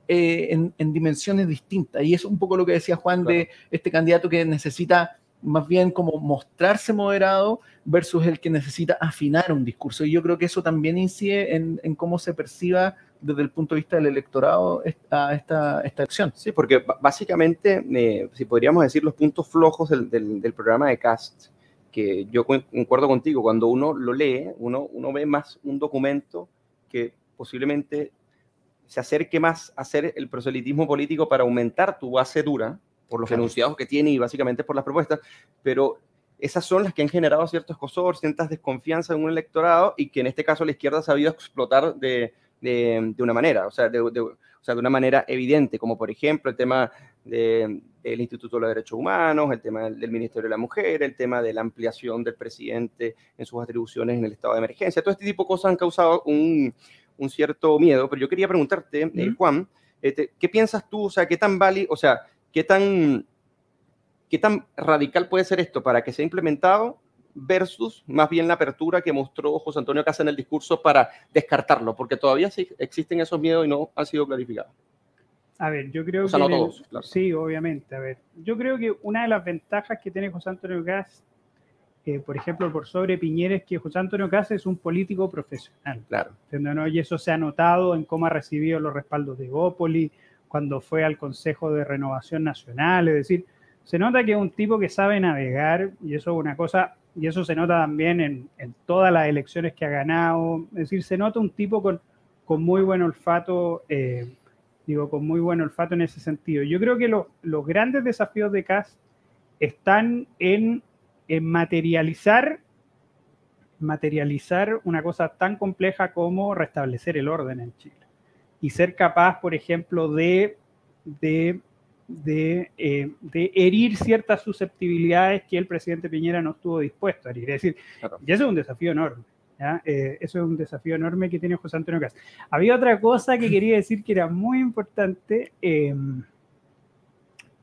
eh, en, dimensiones distintas. Y es un poco lo que decía Juan de este candidato que necesita más bien como mostrarse moderado versus el que necesita afinar un discurso. Y yo creo que eso también incide en, cómo se perciba desde el punto de vista del electorado esta, esta, esta acción. Sí, porque básicamente, eh, si podríamos decir los puntos flojos del, del, programa de Cast, que yo concuerdo contigo, cuando uno lo lee, uno, uno ve más un documento que posiblemente se acerque más a hacer el proselitismo político para aumentar tu base dura, por los enunciados que tiene y básicamente por las propuestas, pero esas son las que han generado ciertos escosor, ciertas desconfianza en un electorado y que en este caso la izquierda ha sabido explotar de, de, una manera, o sea de, o sea, de una manera evidente, como por ejemplo el tema del Instituto de los Derechos Humanos, el tema del, Ministerio de la Mujer, el tema de la ampliación del presidente en sus atribuciones en el estado de emergencia. Todo este tipo de cosas han causado un, un cierto miedo, pero yo quería preguntarte, eh, Juan, este, ¿qué piensas tú? O sea, ¿qué tan válido, o sea, ¿Qué tan, ¿Qué tan radical puede ser esto para que sea implementado versus más bien la apertura que mostró José Antonio Casa en el discurso para descartarlo? Porque todavía sí existen esos miedos y no han sido clarificados. A ver, yo creo que... No todos, Sí, obviamente. A ver, yo creo que una de las ventajas que tiene José Antonio Gas eh, por ejemplo, por sobre Piñeres, que José Antonio Casa es un político profesional. Claro. ¿no? Y eso se ha notado en cómo ha recibido los respaldos de Gópoli, cuando fue al Consejo de Renovación Nacional, es decir, se nota que es un tipo que sabe navegar y eso es una cosa, y eso se nota también en, todas las elecciones que ha ganado, es decir, se nota un tipo con, muy buen olfato, eh, digo, con muy buen olfato en ese sentido. Yo creo que los grandes desafíos de Cast están en, materializar materializar una cosa tan compleja como restablecer el orden en Chile y ser capaz, por ejemplo, de, de, eh, herir ciertas susceptibilidades que el presidente Piñera no estuvo dispuesto a herir. Es decir, y eso es un desafío enorme. Eh, eso es un desafío enorme que tiene José Antonio Cas. Había otra cosa que quería decir que era muy importante. Eh,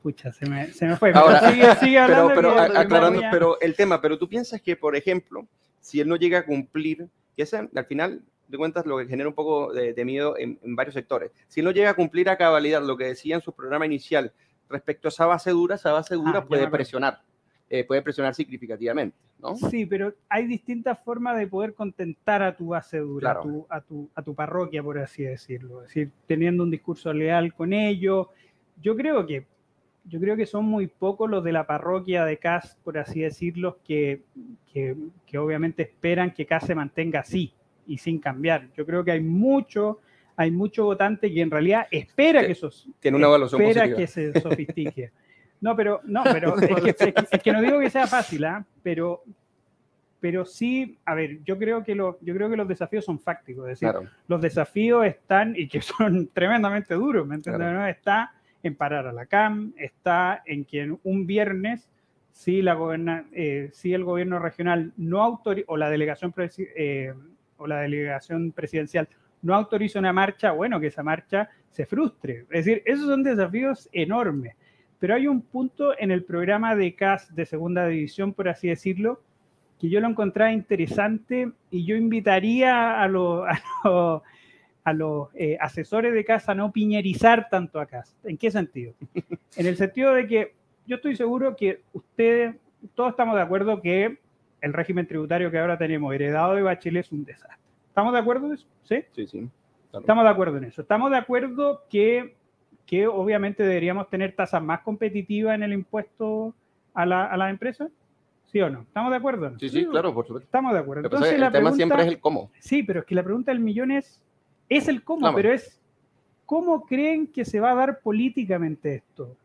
pucha, se me, se me fue. Ahora, sigue, sigue hablando pero, aclarando, pero el tema, pero tú piensas que, por ejemplo, si él no llega a cumplir, que ese, al final de cuentas lo que genera un poco de, miedo en, varios sectores. Si no llega a cumplir a cabalidad lo que decía en su programa inicial respecto a esa base dura, esa base dura ah, puede presionar, eh, puede presionar significativamente, ¿no? Sí, pero hay distintas formas de poder contentar a tu base dura, a, tu, a, tu, a tu parroquia, por así decirlo. Es decir, teniendo un discurso leal con ellos. Yo creo que yo creo que son muy pocos los de la parroquia de CAS, por así decirlo, que, que, que obviamente esperan que CAS se mantenga así y sin cambiar. Yo creo que hay mucho, hay mucho votante que en realidad espera que eso tiene una espera que se sofistique. No, pero no, pero es que, no digo que sea fácil, ¿ah? pero pero sí, a ver, yo creo que lo, yo creo que los desafíos son fácticos, es decir, los desafíos están y que son tremendamente duros, ¿me entiendes? Está en parar a la CAM, está en que un viernes si la eh, si el gobierno regional no autoriza o la delegación eh, o la delegación presidencial no autoriza una marcha, bueno, que esa marcha se frustre. Es decir, esos son desafíos enormes. Pero hay un punto en el programa de CAS de segunda división, por así decirlo, que yo lo encontraba interesante y yo invitaría a, los a, los eh, asesores de CAS a no piñerizar tanto a CAS. ¿En qué sentido? En el sentido de que yo estoy seguro que ustedes, todos estamos de acuerdo que el régimen tributario que ahora tenemos heredado de Bachelet es un desastre. ¿Estamos de acuerdo en eso? Sí, sí. sí Estamos de acuerdo en eso. Estamos de acuerdo que, que obviamente deberíamos tener tasas más competitivas en el impuesto a la, a las empresas. ¿Sí o no? ¿Estamos de acuerdo? Sí, sí, claro, por supuesto. Estamos de acuerdo. Entonces, el tema siempre es el cómo. Sí, pero es que la pregunta del millón es, es el cómo, pero es, ¿cómo creen que se va a dar políticamente esto?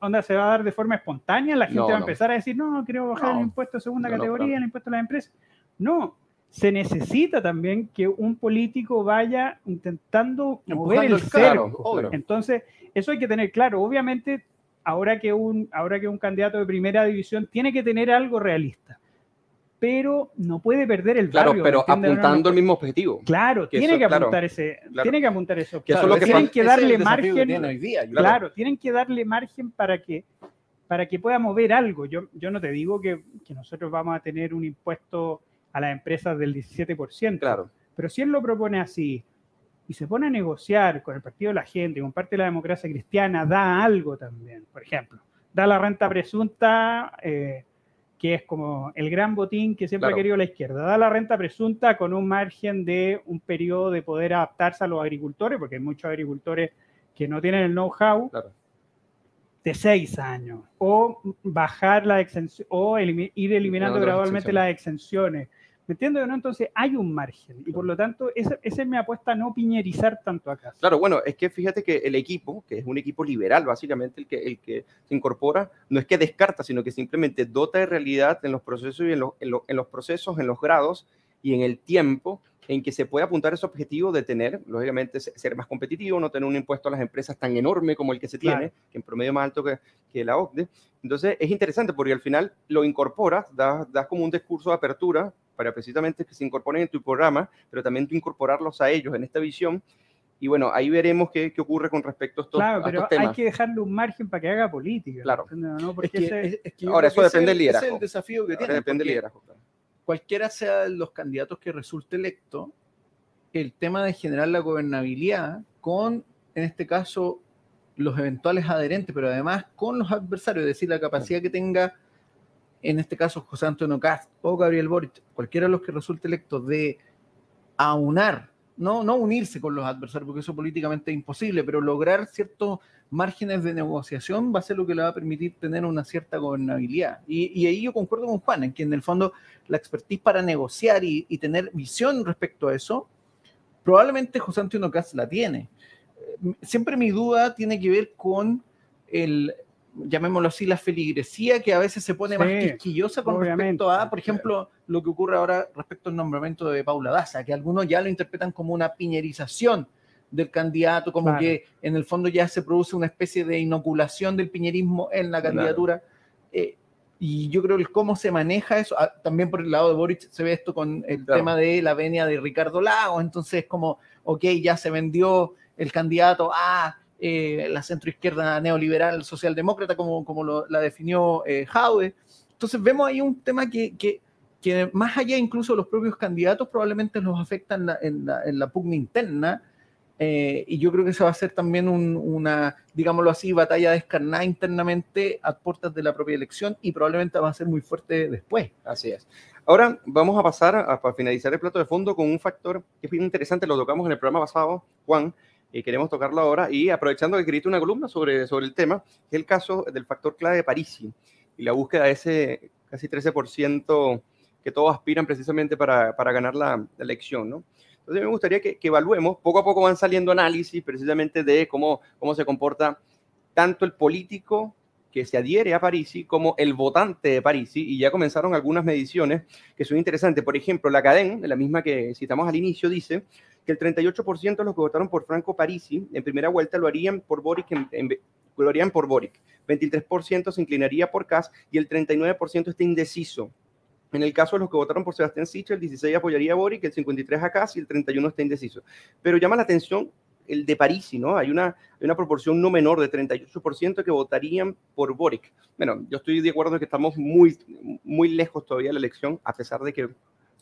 Onda se va a dar de forma espontánea, la gente va a empezar a decir, no, quiero bajar el impuesto de segunda categoría, el impuesto a las empresas. No, se necesita también que un político vaya intentando mover el cerco. Entonces, eso hay que tener claro. Obviamente, ahora que, un, ahora que un candidato de primera división tiene que tener algo realista pero no puede perder el claro, pero apuntando al mismo objetivo. Claro, tiene, que apuntar ese, tiene que apuntar ese objetivo. tienen que darle margen. claro, tienen que darle margen para que para que pueda mover algo. Yo, yo no te digo que, que nosotros vamos a tener un impuesto a las empresas del 17%. Claro. Pero si él lo propone así y se pone a negociar con el Partido de la Gente, con parte de la democracia cristiana, da algo también. Por ejemplo, da la renta presunta. Eh, que es como el gran botín que siempre ha querido la izquierda. Da la renta presunta con un margen de un periodo de poder adaptarse a los agricultores, porque hay muchos agricultores que no tienen el know-how, de seis años. O bajar la exención, o ir eliminando gradualmente las exenciones. ¿Me entiendes? ¿no? Entonces hay un margen y por lo tanto esa, es mi apuesta a no piñerizar tanto acá. Claro, bueno, es que fíjate que el equipo, que es un equipo liberal básicamente el que, el que se incorpora, no es que descarta, sino que simplemente dota de realidad en los procesos y en, en, los procesos, en los grados y en el tiempo en que se puede apuntar ese objetivo de tener, lógicamente, ser más competitivo, no tener un impuesto a las empresas tan enorme como el que se tiene, que en promedio más alto que, que, la OCDE. Entonces, es interesante porque al final lo incorporas, das, das como un discurso de apertura para precisamente que se incorporen en tu programa, pero también tú incorporarlos a ellos en esta visión. Y bueno, ahí veremos qué, qué ocurre con respecto a estos, claro, pero hay que dejarle un margen para que haga política. Claro. Ahora, eso depende del liderazgo. es el desafío que tiene. Depende del liderazgo. Cualquiera sea los candidatos que resulte electo, el tema de generar la gobernabilidad con, en este caso, los eventuales adherentes, pero además con los adversarios, es decir, la capacidad que tenga en este caso José Antonio Cast o Gabriel Boric, cualquiera de los que resulte electo, de aunar, no, no unirse con los adversarios, porque eso políticamente es imposible, pero lograr ciertos márgenes de negociación va a ser lo que le va a permitir tener una cierta gobernabilidad. Y, ahí yo concuerdo con Juan, en que en el fondo la expertise para negociar y, tener visión respecto a eso, probablemente José Antonio Cast la tiene. Eh, siempre mi duda tiene que ver con el, llamémoslo así, la feligresía que a veces se pone más quisquillosa con respecto a, por ejemplo, lo que ocurre ahora respecto al nombramiento de Paula Daza, que algunos ya lo interpretan como una piñerización del candidato, como que en el fondo ya se produce una especie de inoculación del piñerismo en la candidatura. Eh, y yo creo que cómo se maneja eso, ah, también por el lado de Boric se ve esto con el tema de la venia de Ricardo Lagos, entonces como, ok, ya se vendió el candidato a eh, la centroizquierda neoliberal socialdemócrata, como, como lo, la definió eh, Entonces vemos ahí un tema que, que, que, más allá incluso de los propios candidatos probablemente los afecta en la, en la, en la pugna interna. Eh, y yo creo que esa va a ser también una, digámoslo así, batalla descarnada internamente a puertas de la propia elección y probablemente va a ser muy fuerte después. Así es. Ahora vamos a pasar a, para finalizar el plato de fondo con un factor que es bien interesante, lo tocamos en el programa pasado, Juan, y queremos tocarlo ahora y aprovechando que escribiste una columna sobre, sobre el tema, que es el caso del factor clave de Parisi y la búsqueda de ese casi 13% que todos aspiran precisamente para, para ganar la, la, elección, ¿no? Entonces me gustaría que, que, evaluemos, poco a poco van saliendo análisis precisamente de cómo, cómo se comporta tanto el político que se adhiere a Parisi como el votante de Parisi, y ya comenzaron algunas mediciones que son interesantes. Por ejemplo, la cadena, de la misma que citamos al inicio, dice que el 38% de los que votaron por Franco Parisi en primera vuelta lo harían por Boric, en, lo harían por Boric. 23% se inclinaría por Kass y el 39% está indeciso. En el caso de los que votaron por Sebastián Sichel, el 16 apoyaría a Boric, el 53 a Kass y el 31 está indeciso. Pero llama la atención el de Parisi, ¿no? Hay una, una proporción no menor de 38% que votarían por Boric. Bueno, yo estoy de acuerdo en que estamos muy, muy lejos todavía de la elección, a pesar de que,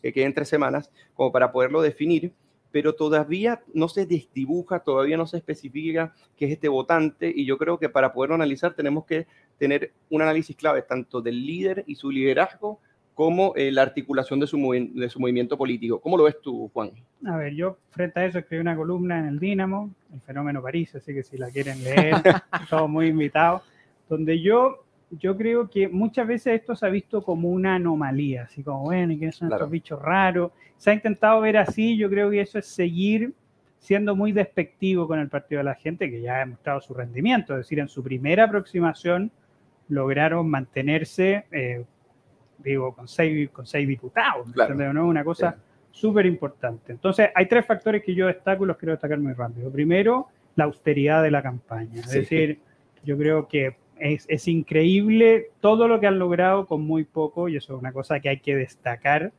que queden tres semanas, como para poderlo definir pero todavía no se distribuja, todavía no se especifica qué es este votante y yo creo que para poderlo analizar tenemos que tener un análisis clave tanto del líder y su liderazgo como eh, la articulación de su, de su movimiento político. ¿Cómo lo ves tú, Juan? A ver, yo frente a eso escribí una columna en el Dínamo, el fenómeno París, así que si la quieren leer, todos muy invitados, donde yo yo creo que muchas veces esto se ha visto como una anomalía, así como, bueno, ¿y qué son estos bichos raros? Se ha intentado ver así, yo creo que eso es seguir siendo muy despectivo con el Partido de la Gente, que ya ha demostrado su rendimiento, es decir, en su primera aproximación lograron mantenerse, eh, digo, con seis, con seis diputados, ¿no? Una cosa súper importante. Entonces, hay tres factores que yo destaco y los quiero destacar muy rápido. Primero, la austeridad de la campaña, es decir, yo creo que es, increíble todo lo que han logrado con muy poco y eso es una cosa que hay que destacar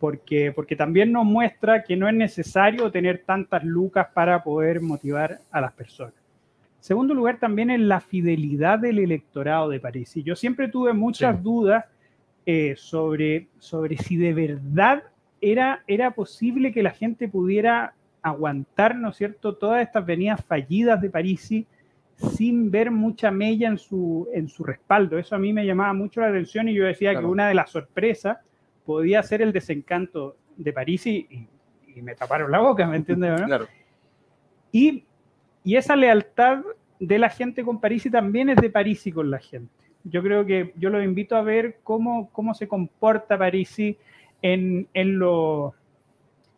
porque, porque también nos muestra que no es necesario tener tantas lucas para poder motivar a las personas. Segundo lugar, también es la fidelidad del electorado de París. Y yo siempre tuve muchas dudas eh, sobre, sobre si de verdad era, era posible que la gente pudiera aguantar, ¿no es cierto?, todas estas venidas fallidas de París sin ver mucha mella en su, en su respaldo. Eso a mí me llamaba mucho la atención y yo decía que una de las sorpresas podía ser el desencanto de París y, me taparon la boca, ¿me entiendes? Claro. Y, y, esa lealtad de la gente con París también es de París y con la gente. Yo creo que yo los invito a ver cómo, cómo se comporta París en, en, lo,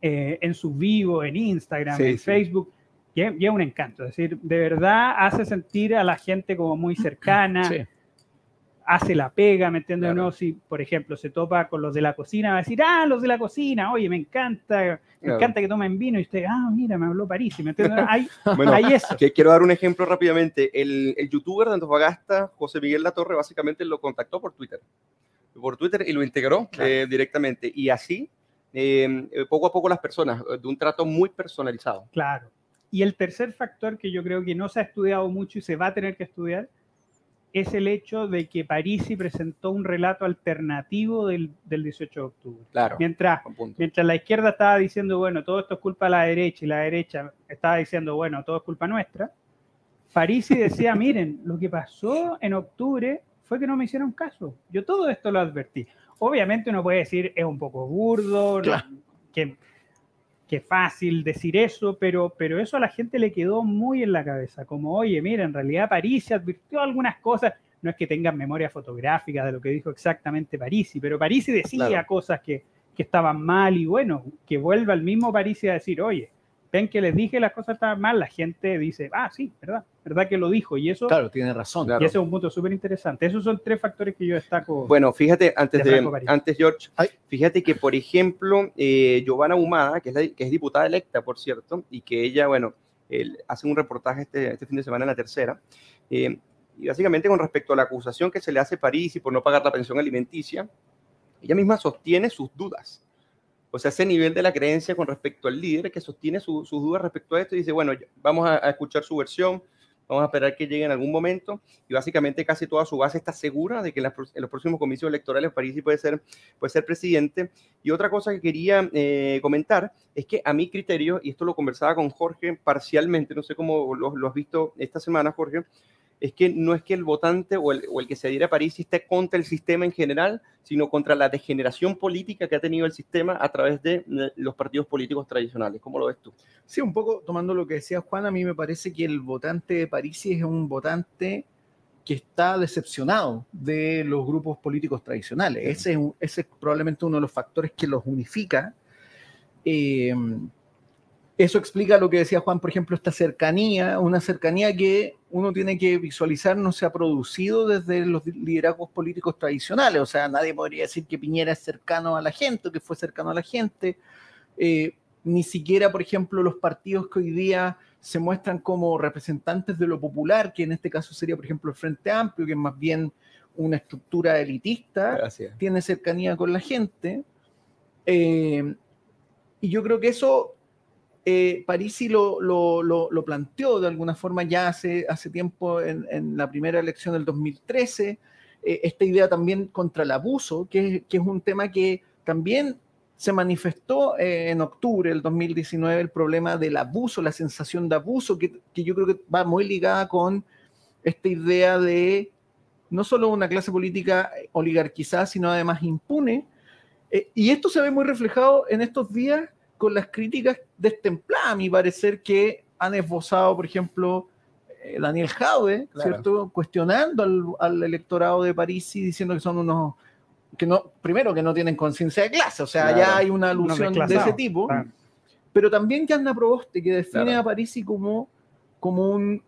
eh, en su vivo, en Instagram, en Facebook y es, un encanto. Es decir, de verdad hace sentir a la gente como muy cercana. Hace la pega, ¿me entiendes? No, si, por ejemplo, se topa con los de la cocina, va a decir, ah, los de la cocina, oye, me encanta, me encanta que tomen vino. Y usted, ah, mira, me habló París, ¿me entiendes? Hay, bueno, hay eso. Que quiero dar un ejemplo rápidamente. El, el youtuber de Antofagasta, José Miguel Latorre, básicamente lo contactó por Twitter. Por Twitter y lo integró eh, directamente. Y así, eh, poco a poco las personas, de un trato muy personalizado. Claro. Y el tercer factor que yo creo que no se ha estudiado mucho y se va a tener que estudiar es el hecho de que Parisi presentó un relato alternativo del, 18 de octubre. Claro, mientras, mientras la izquierda estaba diciendo, bueno, todo esto es culpa de la derecha y la derecha estaba diciendo, bueno, todo es culpa nuestra, Parisi decía, miren, lo que pasó en octubre fue que no me hicieron caso. Yo todo esto lo advertí. Obviamente uno puede decir, es un poco burdo, que, que fácil decir eso, pero, pero eso a la gente le quedó muy en la cabeza, como, oye, mira, en realidad París se advirtió algunas cosas, no es que tengan memoria fotográfica de lo que dijo exactamente Parisi, pero Parisi decía cosas que, que, estaban mal y bueno, que vuelva el mismo Parisi a decir, oye, ven que les dije las cosas estaban mal, la gente dice, ah, sí, verdad, verdad que lo dijo. Y eso. Claro, tiene razón. Y ese es un punto súper interesante. Esos son tres factores que yo destaco. Bueno, fíjate, antes de, antes, George, fíjate que, por ejemplo, eh, Giovanna Humada, que es, que es diputada electa, por cierto, y que ella, bueno, hace un reportaje este, este fin de semana en la tercera. Eh, y básicamente con respecto a la acusación que se le hace a París y por no pagar la pensión alimenticia, ella misma sostiene sus dudas o sea, ese nivel de la creencia con respecto al líder que sostiene sus dudas respecto a esto y dice, bueno, vamos a, escuchar su versión, vamos a esperar que llegue en algún momento y básicamente casi toda su base está segura de que en, los próximos comicios electorales París puede ser, puede ser presidente. Y otra cosa que quería eh, comentar es que a mi criterio, y esto lo conversaba con Jorge parcialmente, no sé cómo lo has visto esta semana, Jorge, es que no es que el votante o el, que se adhiere a París esté contra el sistema en general, sino contra la degeneración política que ha tenido el sistema a través de los partidos políticos tradicionales. ¿Cómo lo ves tú? Sí, un poco tomando lo que decía Juan, a mí me parece que el votante de París es un votante que está decepcionado de los grupos políticos tradicionales. Ese es, es probablemente uno de los factores que los unifica. Eh, eso explica lo que decía Juan, por ejemplo, esta cercanía, una cercanía que uno tiene que visualizar no se ha producido desde los liderazgos políticos tradicionales. O sea, nadie podría decir que Piñera es cercano a la gente que fue cercano a la gente. Eh, ni siquiera, por ejemplo, los partidos que hoy día se muestran como representantes de lo popular, que en este caso sería, por ejemplo, el Frente Amplio, que es más bien una estructura elitista, tiene cercanía con la gente. Eh, y yo creo que eso eh, Parisi lo, lo, planteó de alguna forma ya hace, hace tiempo en, la primera elección del 2013, eh, esta idea también contra el abuso, que, es un tema que también se manifestó eh, en octubre del 2019, el problema del abuso, la sensación de abuso, que, que yo creo que va muy ligada con esta idea de no solo una clase política oligarquizada, sino además impune. y esto se ve muy reflejado en estos días con las críticas destempladas, a mi parecer, que han esbozado, por ejemplo, eh, Daniel Jaude, ¿cierto? Cuestionando al, electorado de París y diciendo que son unos que no, primero que no tienen conciencia de clase, o sea, ya hay una alusión de ese tipo, pero también Yanna Proboste, que define a Parisi como, como un,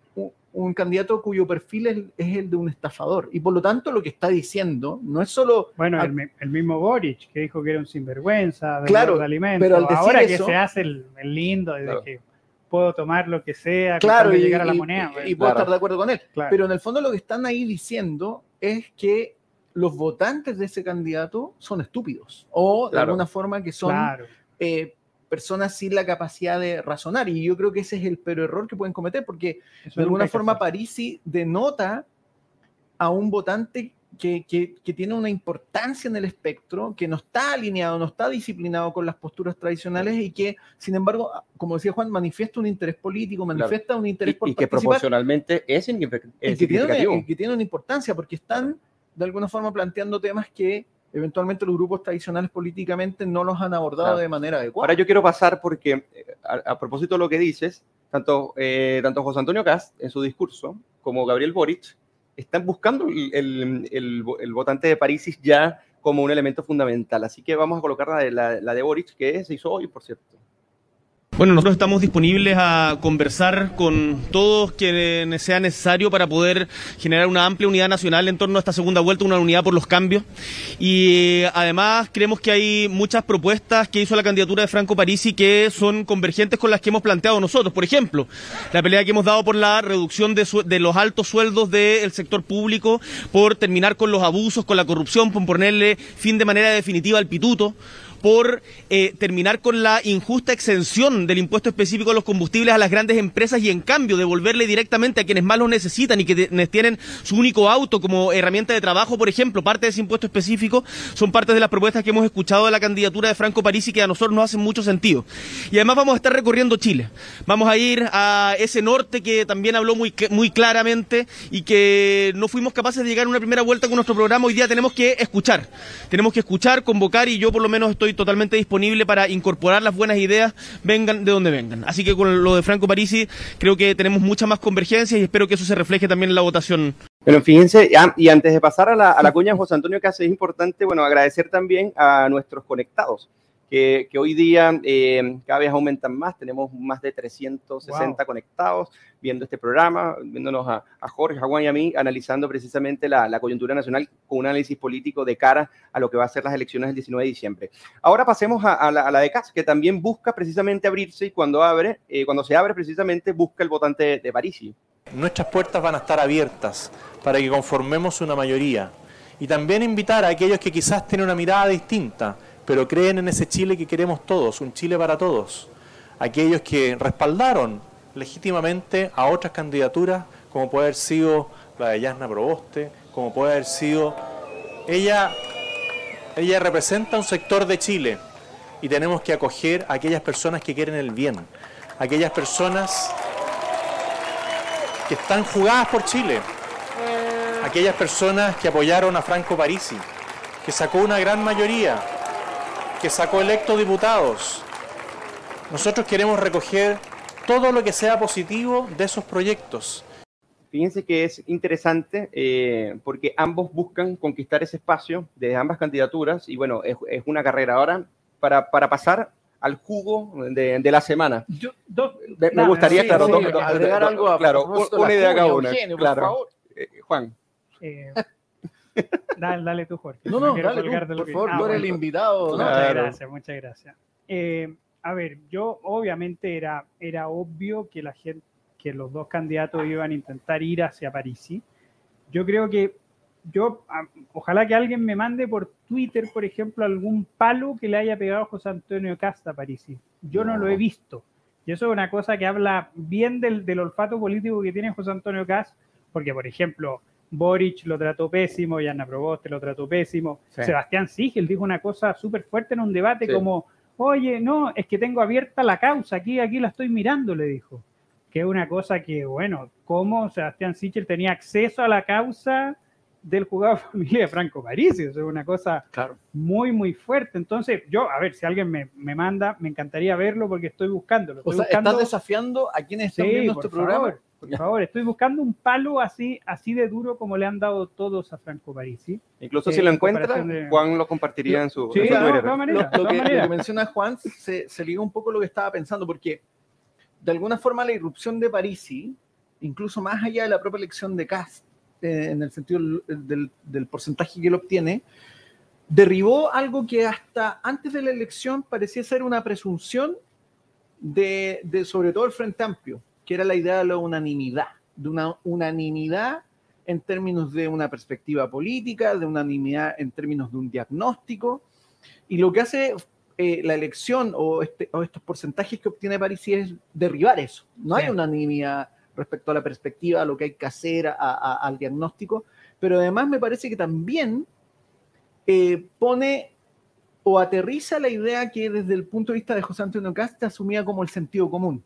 un candidato cuyo perfil es, el de un estafador. Y por lo tanto, lo que está diciendo no es solo. Bueno, el, mismo Boric, que dijo que era un sinvergüenza, de claro, alimentos. Pero ahora que se hace el, lindo, de que puedo tomar lo que sea, claro, y, llegar a la moneda. Y, pues. puedo estar de acuerdo con él. Pero en el fondo, lo que están ahí diciendo es que los votantes de ese candidato son estúpidos o de alguna forma que son. Eh, personas sin la capacidad de razonar. Y yo creo que ese es el peor error que pueden cometer, porque de alguna forma Parisi denota a un votante que, que, tiene una importancia en el espectro, que no está alineado, no está disciplinado con las posturas tradicionales y que, sin embargo, como decía Juan, manifiesta un interés político, manifiesta un interés y, y que proporcionalmente es, y que, tiene que tiene una importancia, porque están de alguna forma planteando temas que eventualmente los grupos tradicionales políticamente no los han abordado de manera adecuada. Ahora yo quiero pasar porque, eh, a, propósito de lo que dices, tanto, eh, tanto José Antonio Cast en su discurso como Gabriel Boric están buscando el, el, votante de París ya como un elemento fundamental. Así que vamos a colocar la de, la, la de Boric, que se hizo hoy, por cierto. Bueno, nosotros estamos disponibles a conversar con todos quienes sea necesario para poder generar una amplia unidad nacional en torno a esta segunda vuelta, una unidad por los cambios. Y eh, además creemos que hay muchas propuestas que hizo la candidatura de Franco Parisi que son convergentes con las que hemos planteado nosotros. Por ejemplo, la pelea que hemos dado por la reducción de, de los altos sueldos del sector público, por terminar con los abusos, con la corrupción, por ponerle fin de manera definitiva al pituto por eh, terminar con la injusta exención del impuesto específico a los combustibles a las grandes empresas y en cambio devolverle directamente a quienes más lo necesitan y que tienen su único auto como herramienta de trabajo, por ejemplo, parte de ese impuesto específico, son parte de las propuestas que hemos escuchado de la candidatura de Franco Parisi que a nosotros nos hacen mucho sentido. Y además vamos a estar recorriendo Chile. Vamos a ir a ese norte que también habló muy, muy claramente y que no fuimos capaces de llegar a una primera vuelta con nuestro programa. Hoy día tenemos que escuchar. Tenemos que escuchar, convocar y yo por lo menos estoy totalmente disponible para incorporar las buenas ideas, vengan de donde vengan. Así que con lo de Franco Parisi creo que tenemos mucha más convergencia y espero que eso se refleje también en la votación. Bueno, fíjense, y antes de pasar a la, a la cuña José Antonio Cáceres, es importante, bueno, agradecer también a nuestros conectados que, hoy día eh, cada vez aumentan más. Tenemos más de 360 conectados viendo este programa, viéndonos a, Jorge, a Juan y a mí, analizando precisamente la, coyuntura nacional con un análisis político de cara a lo que va a ser las elecciones del 19 de diciembre. Ahora pasemos a, la, de CAS, que también busca precisamente abrirse y cuando abre, eh, cuando se abre precisamente busca el votante de, de Parisi. Nuestras puertas van a estar abiertas para que conformemos una mayoría y también invitar a aquellos que quizás tienen una mirada distinta pero creen en ese Chile que queremos todos, un Chile para todos. Aquellos que respaldaron legítimamente a otras candidaturas, como puede haber sido la de Yasna Proboste, como puede haber sido... Ella, ella representa un sector de Chile y tenemos que acoger a aquellas personas que quieren el bien, aquellas personas que están jugadas por Chile, aquellas personas que apoyaron a Franco Parisi, que sacó una gran mayoría, que sacó electos diputados. Nosotros queremos recoger todo lo que sea positivo de esos proyectos. Fíjense que es interesante eh, porque ambos buscan conquistar ese espacio de ambas candidaturas y bueno, es, una carrera ahora para, para pasar al jugo de, de la semana. Yo, me, gustaría, claro, agregar algo a claro, una idea cada una. Claro. Eh, Juan. Eh, Dale, dale tú, Jorge. No, no, dale por favor, tú eres el invitado. Muchas gracias, muchas gracias. Eh, a ver, yo obviamente era, era obvio que la gente, que los dos candidatos iban a intentar ir hacia París. Yo creo que yo, ojalá que alguien me mande por Twitter, por ejemplo, algún palo que le haya pegado José Antonio Casta a París. Yo no. lo he visto. Y eso es una cosa que habla bien del, del olfato político que tiene José Antonio Cast, porque, por ejemplo, Boric lo trató pésimo, Yana Proboste lo trató pésimo. Sebastián Sigel dijo una cosa súper fuerte en un debate como, oye, no, es que tengo abierta la causa, aquí, aquí la estoy mirando, le dijo. Que es una cosa que, bueno, como Sebastián Sichel tenía acceso a la causa del jugador familia de Franco Parisi, eso es una cosa muy, muy fuerte. Entonces, yo, a ver, si alguien me, manda, me encantaría verlo porque estoy buscándolo. o sea, estás desafiando a quienes están viendo este programa por favor, estoy buscando un palo así, así de duro como le han dado todos a Franco Parisi. Incluso si lo encuentra, Juan lo compartiría en su, sí, Twitter. lo, que, menciona Juan se, se liga un poco lo que estaba pensando, porque de alguna forma la irrupción de Parisi, incluso más allá de la propia elección de Cast, eh, en el sentido del, del porcentaje que él obtiene, derribó algo que hasta antes de la elección parecía ser una presunción de, de sobre todo el Frente Amplio que era la idea de la unanimidad, de una unanimidad en términos de una perspectiva política, de unanimidad en términos de un diagnóstico. Y lo que hace eh, la elección o, este, o, estos porcentajes que obtiene París es derribar eso. No hay unanimidad respecto a la perspectiva, a lo que hay que hacer, al diagnóstico, pero además me parece que también eh, pone o aterriza la idea que desde el punto de vista de José Antonio Casta asumía como el sentido común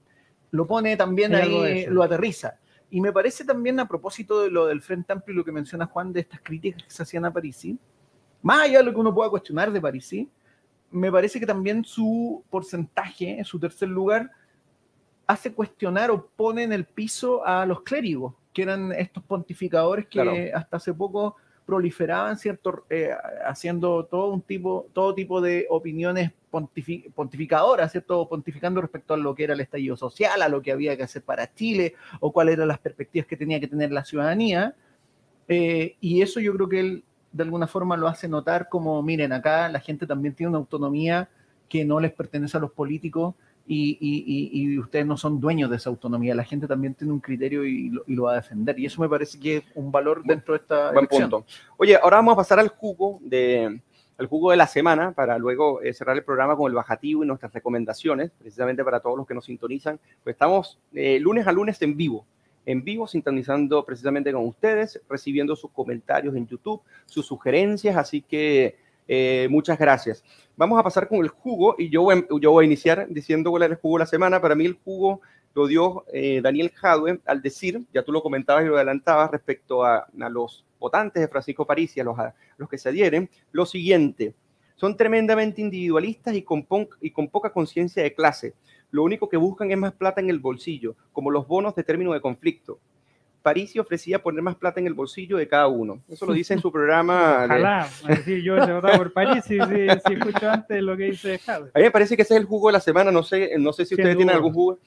lo pone también ahí, lo aterriza. Y me parece también a propósito de lo del Frente Amplio y lo que menciona Juan de estas críticas que se hacían a Parisi, más allá de lo que uno pueda cuestionar de Parisi, me parece que también su porcentaje, en su tercer lugar, hace cuestionar o pone en el piso a los clérigos, que eran estos pontificadores que hasta hace poco proliferaban, ¿cierto? Eh, haciendo todo un tipo, todo tipo de opiniones pontificadoras, ¿cierto? Pontificando respecto a lo que era el estallido social, a lo que había que hacer para Chile, o cuáles eran las perspectivas que tenía que tener la ciudadanía. Eh, y eso yo creo que él de alguna forma lo hace notar como, miren, acá la gente también tiene una autonomía que no les pertenece a los políticos y, ustedes no son dueños de esa autonomía. La gente también tiene un criterio y lo, va a defender. Y eso me parece que es un valor dentro de esta Buen punto. Oye, ahora vamos a pasar al jugo de, al jugo de la semana para luego eh, cerrar el programa con el bajativo y nuestras recomendaciones, precisamente para todos los que nos sintonizan. Pues estamos eh, lunes a lunes en vivo, en vivo, sintonizando precisamente con ustedes, recibiendo sus comentarios en YouTube, sus sugerencias, así que eh, muchas gracias. Vamos a pasar con el jugo y yo voy, yo voy a iniciar diciendo cuál es el jugo de la semana. Para mí el jugo lo dio Daniel Jadwe al decir, ya tú lo comentabas y lo adelantabas respecto a, a los votantes de Francisco París y a los, los que se adhieren, lo siguiente, son tremendamente individualistas y con, y con poca conciencia de clase. Lo único que buscan es más plata en el bolsillo, como los bonos de término de conflicto. Parisi ofrecía poner más plata en el bolsillo de cada uno. Eso lo dice en su programa. Ojalá, decir, yo he votado por Parisi si, si, escucho antes lo que dice Javier. A mí me parece que ese es el jugo de la semana, no sé, no sé si ustedes tienen algún jugo.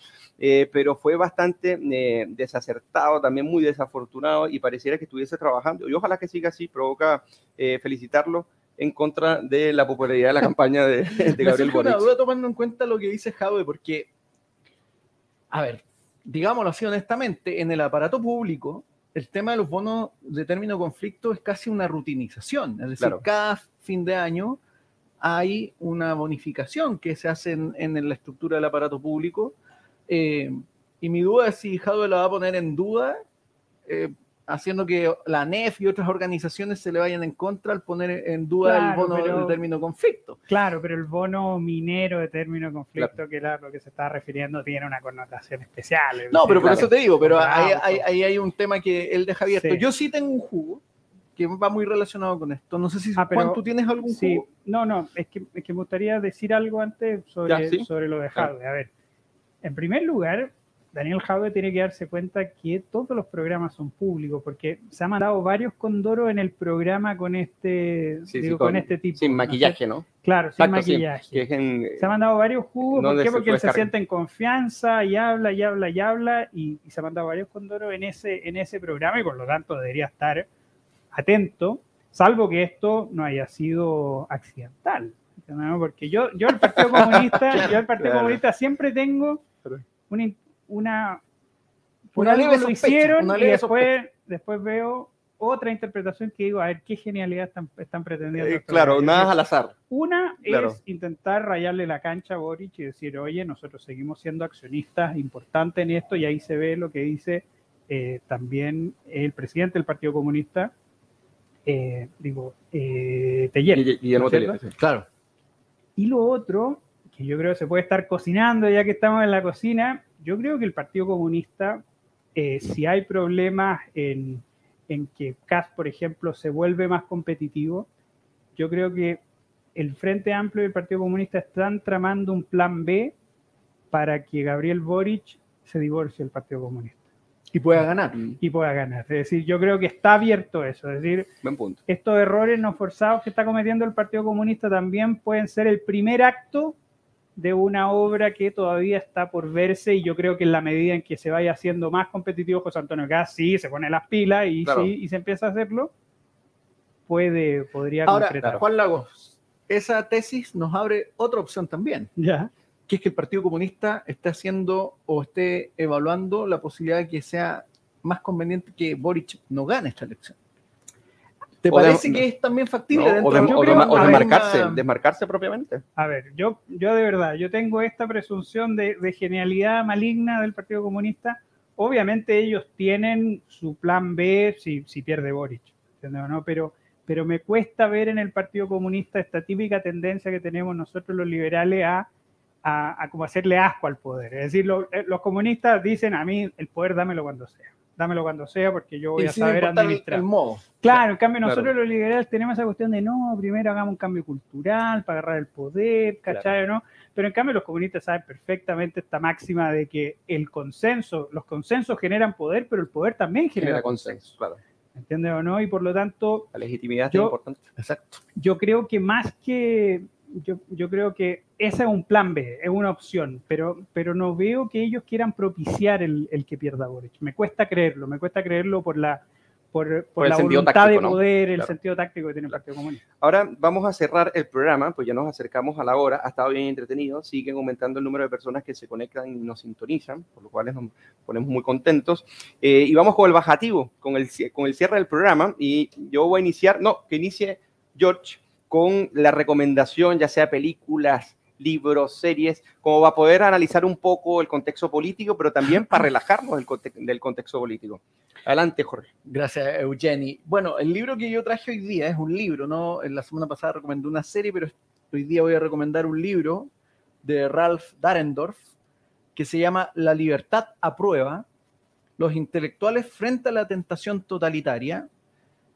Eh, pero fue bastante eh, desacertado, también muy desafortunado y pareciera que estuviese trabajando. Y ojalá que siga así, provoca eh, felicitarlo en contra de la popularidad de la campaña de, de Gabriel Boric. duda tomando en cuenta lo que dice Jaude, porque, a ver, digámoslo así honestamente, en el aparato público, el tema de los bonos de término conflicto es casi una rutinización. Es decir, cada fin de año hay una bonificación que se hace en, en la estructura del aparato público eh, y mi duda es si Jadwe la va a poner en duda, eh, haciendo que la NEF y otras organizaciones se le vayan en contra al poner en duda el bono de término conflicto. Claro, pero el bono minero de término conflicto, que era lo que se estaba refiriendo, tiene una connotación especial. No, pero por eso te digo, pero ahí, hay un tema que él deja abierto. Yo sí tengo un jugo que va muy relacionado con esto. No sé si ah, Juan, tú tienes algún sí. jugo. No, no, es que, es que me gustaría decir algo antes sobre, sobre lo de Jadwe. A ver, en primer lugar, Daniel Jaube tiene que darse cuenta que todos los programas son públicos, porque se ha mandado varios condoros en el programa con este, con, este tipo. Sin maquillaje, ¿no? Claro, sin maquillaje. se ha mandado varios jugos, ¿por qué? Porque él se siente en confianza y habla y habla y habla, y, se ha mandado varios condoros en ese, en ese programa, y por lo tanto debería estar atento, salvo que esto no haya sido accidental. Porque yo, yo el Partido Comunista, yo el Partido Comunista siempre tengo una, una, una lo hicieron y después, después veo otra interpretación que digo, a ver, qué genialidad están, están pretendiendo. Eh, claro, nada al azar. Una es intentar rayarle la cancha a Boric y decir, oye, nosotros seguimos siendo accionistas importantes en esto y ahí se ve lo que dice eh, también el presidente del Partido Comunista, eh, digo, eh, Teller. claro. Y lo otro que yo creo que se puede estar cocinando ya que estamos en la cocina, yo creo que el Partido Comunista, eh, si hay problemas en, en que CAS, por ejemplo, se vuelve más competitivo, yo creo que el Frente Amplio y el Partido Comunista están tramando un plan B para que Gabriel Boric se divorcie del Partido Comunista. Y pueda ganar. Y pueda ganar. Es decir, yo creo que está abierto eso. Es decir, estos errores no forzados que está cometiendo el Partido Comunista también pueden ser el primer acto de una obra que todavía está por verse y yo creo que en la medida en que se vaya haciendo más competitivo José Antonio Gas, sí, se pone las pilas y, y se empieza a hacerlo, puede, podría Ahora, Juan Lagos, esa tesis nos abre otra opción también. Ya. Que es que el Partido Comunista esté haciendo o esté evaluando la posibilidad de que sea más conveniente que Boric no gane esta elección. ¿Te parece que es también factible? o, de, desmarcarse, propiamente. A ver, yo, yo de verdad, yo tengo esta presunción de, genialidad maligna del Partido Comunista. Obviamente ellos tienen su plan B si, si pierde Boric, ¿no? Pero, pero me cuesta ver en el Partido Comunista esta típica tendencia que tenemos nosotros los liberales a, a, como hacerle asco al poder. Es decir, eh, los comunistas dicen a mí el poder dámelo cuando sea dámelo cuando sea porque yo voy a saber administrar. El modo. Claro, en cambio nosotros los liberales tenemos esa cuestión de no, primero hagamos un cambio cultural para agarrar el poder, ¿cachai? ¿no? Pero en cambio los comunistas saben perfectamente esta máxima de que el consenso, los consensos generan poder, pero el poder también genera, consenso. Claro. ¿Entiendes o no? Y por lo tanto... La legitimidad es importante. Exacto. Yo creo que más que yo, yo, creo que ese es un plan B, es una opción, pero, pero no veo que ellos quieran propiciar el, el que pierda Boric. Me cuesta creerlo, me cuesta creerlo por la, por, por, la voluntad de poder, el sentido táctico que tiene el Partido Comunista. Ahora vamos a cerrar el programa, pues ya nos acercamos a la hora, ha estado bien entretenido, siguen aumentando el número de personas que se conectan y nos sintonizan, por lo cual nos ponemos muy contentos. Eh, y vamos con el bajativo, con el, con el cierre del programa, y yo voy a iniciar, no, que inicie George con la recomendación, ya sea películas, libros, series, como va a poder analizar un poco el contexto político, pero también para relajarnos del, contexto político. Adelante, Jorge. Gracias, Eugeni. Bueno, el libro que yo traje hoy día es un libro, ¿no? La semana pasada recomendé una serie, pero hoy día voy a recomendar un libro de Ralph Darendorf que se llama La libertad a prueba, los intelectuales frente a la tentación totalitaria,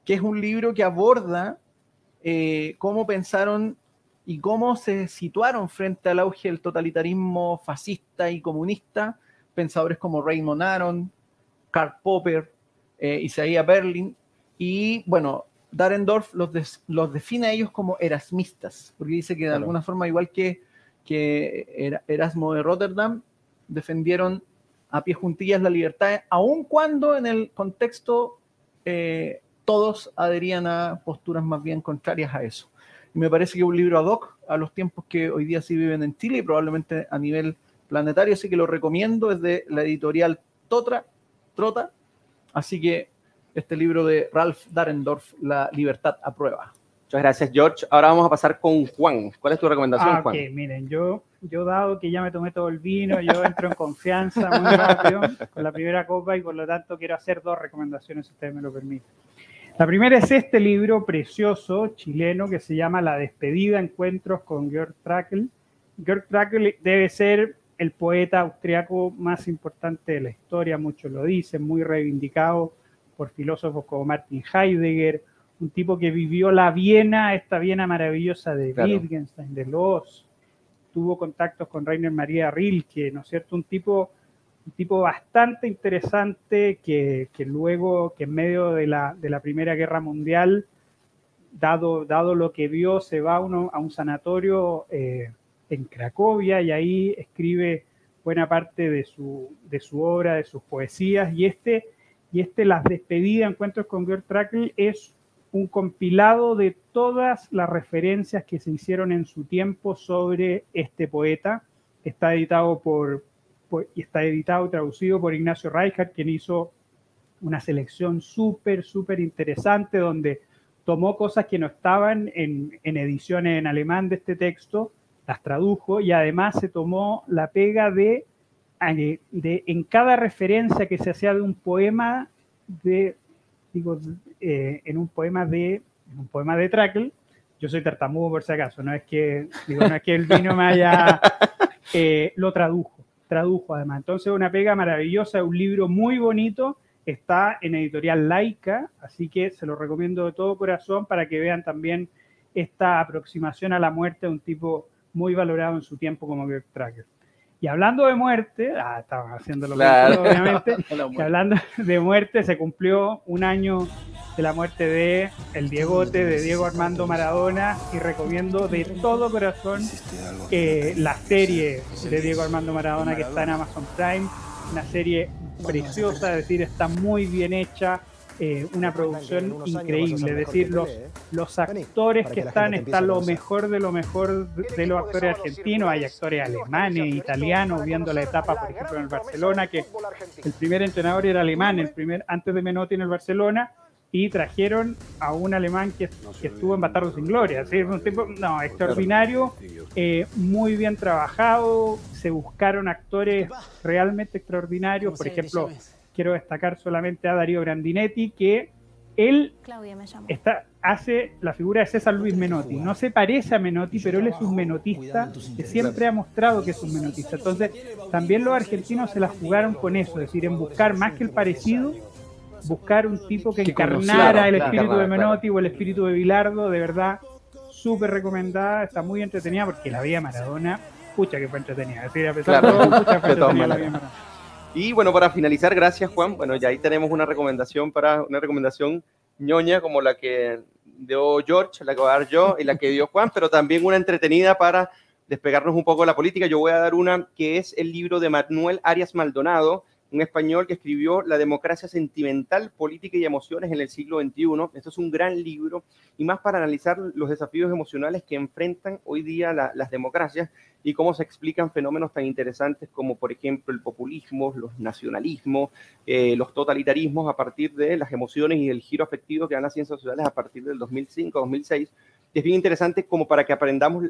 que es un libro que aborda eh, cómo pensaron y cómo se situaron frente al auge del totalitarismo fascista y comunista pensadores como Raymond Aron, Karl Popper, eh, Isaiah Berlin, y bueno, Darendorf los, los define a ellos como erasmistas, porque dice que de alguna forma, igual que, que Erasmo de Rotterdam, defendieron a pie juntillas la libertad, aun cuando en el contexto eh, todos adherían a posturas más bien contrarias a eso. Y me parece que un libro ad hoc a los tiempos que hoy día sí viven en Chile y probablemente a nivel planetario, así que lo recomiendo, es de la editorial Totra, Trota, así que este libro de Ralph Darendorf, La libertad a prueba. Muchas gracias, George. Ahora vamos a pasar con Juan. ¿Cuál es tu recomendación, ah, Juan? miren, yo, yo dado que ya me tomé todo el vino, yo entro en confianza muy rápido con la primera copa y por lo tanto quiero hacer dos recomendaciones, si ustedes me lo permiten. La primera es este libro precioso chileno que se llama La despedida, encuentros con Georg Trakl. Georg Trakl debe ser el poeta austriaco más importante de la historia, muchos lo dicen, muy reivindicado por filósofos como Martin Heidegger, un tipo que vivió la Viena, esta Viena maravillosa de Wittgenstein, de Loos, tuvo contactos con Rainer Maria Rilke, ¿no es cierto? Un tipo un tipo bastante interesante que, luego, que en medio de la, Primera Guerra Mundial, dado, dado lo que vio, se va uno a un sanatorio eh, en Cracovia y ahí escribe buena parte de su, de su obra, de sus poesías, y este, y este Las Despedidas, Encuentros con Georg Trakl, es un compilado de todas las referencias que se hicieron en su tiempo sobre este poeta. Está editado por, y está editado, traducido por Ignacio Reichardt, quien hizo una selección súper, súper interesante donde tomó cosas que no estaban en, ediciones en alemán de este texto, las tradujo y además se tomó la pega de, de en cada referencia que se hacía de un poema de, digo, eh, en un poema de, un poema de Trackle, yo soy tartamudo por si acaso, no es que, digo, no es que el vino me haya, eh, lo tradujo tradujo además. Entonces, una pega maravillosa, un libro muy bonito, está en editorial Laica, así que se lo recomiendo de todo corazón para que vean también esta aproximación a la muerte de un tipo muy valorado en su tiempo como Greg Tracker. Y hablando de muerte, ah, estaba haciendo lo obviamente, y hablando de muerte, se cumplió un año de la muerte de el Diegote, de Diego Armando Maradona, y recomiendo de todo corazón eh, la serie de Diego Armando Maradona que está en Amazon Prime, una serie preciosa, es decir, está muy bien hecha, eh, una producción increíble. Es decir, los, los actores que están, están lo mejor de lo mejor de los actores argentinos. Hay actores alemanes, italianos, viendo la etapa, por ejemplo, en el Barcelona, que el primer entrenador era alemán, el primer antes de Menotti en el Barcelona y trajeron a un alemán que, estuvo en Batardo sin Gloria. Un tipo, no, extraordinario, eh, muy bien trabajado, se buscaron actores realmente extraordinarios, por ejemplo, quiero destacar solamente a Darío Grandinetti, que él está, hace la figura de César Luis Menotti. No se parece a Menotti, pero él es un menotista que siempre ha mostrado que es un menotista. Entonces, también los argentinos se la jugaron con eso, es decir, en buscar más que el parecido, buscar un tipo que, encarnara el espíritu de Menotti o el espíritu de Bilardo, de verdad, súper recomendada, está muy entretenida porque la vida Maradona, pucha que fue entretenida. Es decir, a pesar de todo, pucha fue entretenida la vida Maradona. Y bueno, para finalizar, gracias Juan. Bueno, ya ahí tenemos una recomendación para una recomendación ñoña como la que dio George, la que voy a dar yo y la que dio Juan, pero también una entretenida para despegarnos un poco de la política. Yo voy a dar una que es el libro de Manuel Arias Maldonado, un español que escribió La democracia sentimental, política y emociones en el siglo XXI. Esto es un gran libro y más para analizar los desafíos emocionales que enfrentan hoy día las democracias y cómo se explican fenómenos tan interesantes como, por ejemplo, el populismo, los nacionalismos, eh, los totalitarismos a partir de las emociones y el giro afectivo que dan las ciencias sociales a partir del 2005-2006 es bien interesante como para que aprendamos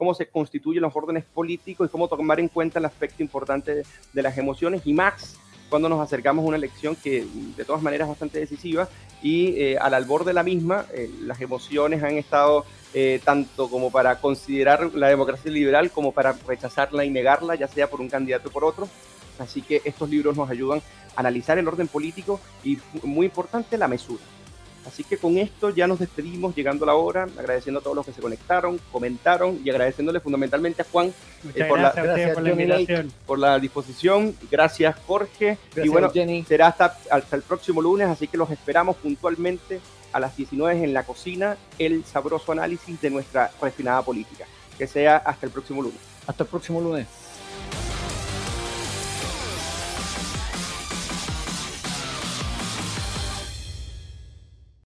cómo se constituyen los órdenes políticos y cómo tomar en cuenta el aspecto importante de, las emociones y más cuando nos acercamos a una elección que de todas maneras es bastante decisiva y eh, al albor de la misma eh, las emociones han estado eh, tanto como para considerar la democracia liberal como para rechazarla y negarla, ya sea por un candidato o por otro. Así que estos libros nos ayudan a analizar el orden político y, muy importante, la mesura. Así que con esto ya nos despedimos, llegando a la hora, agradeciendo a todos los que se conectaron, comentaron y agradeciéndole fundamentalmente a Juan eh, por, la, por, la, disposición. Gracias, Jorge. y bueno, será hasta, hasta el próximo lunes, así que los esperamos puntualmente a las 19 en la cocina, el sabroso análisis de nuestra refinada política. Que sea hasta el próximo lunes. Hasta el próximo lunes.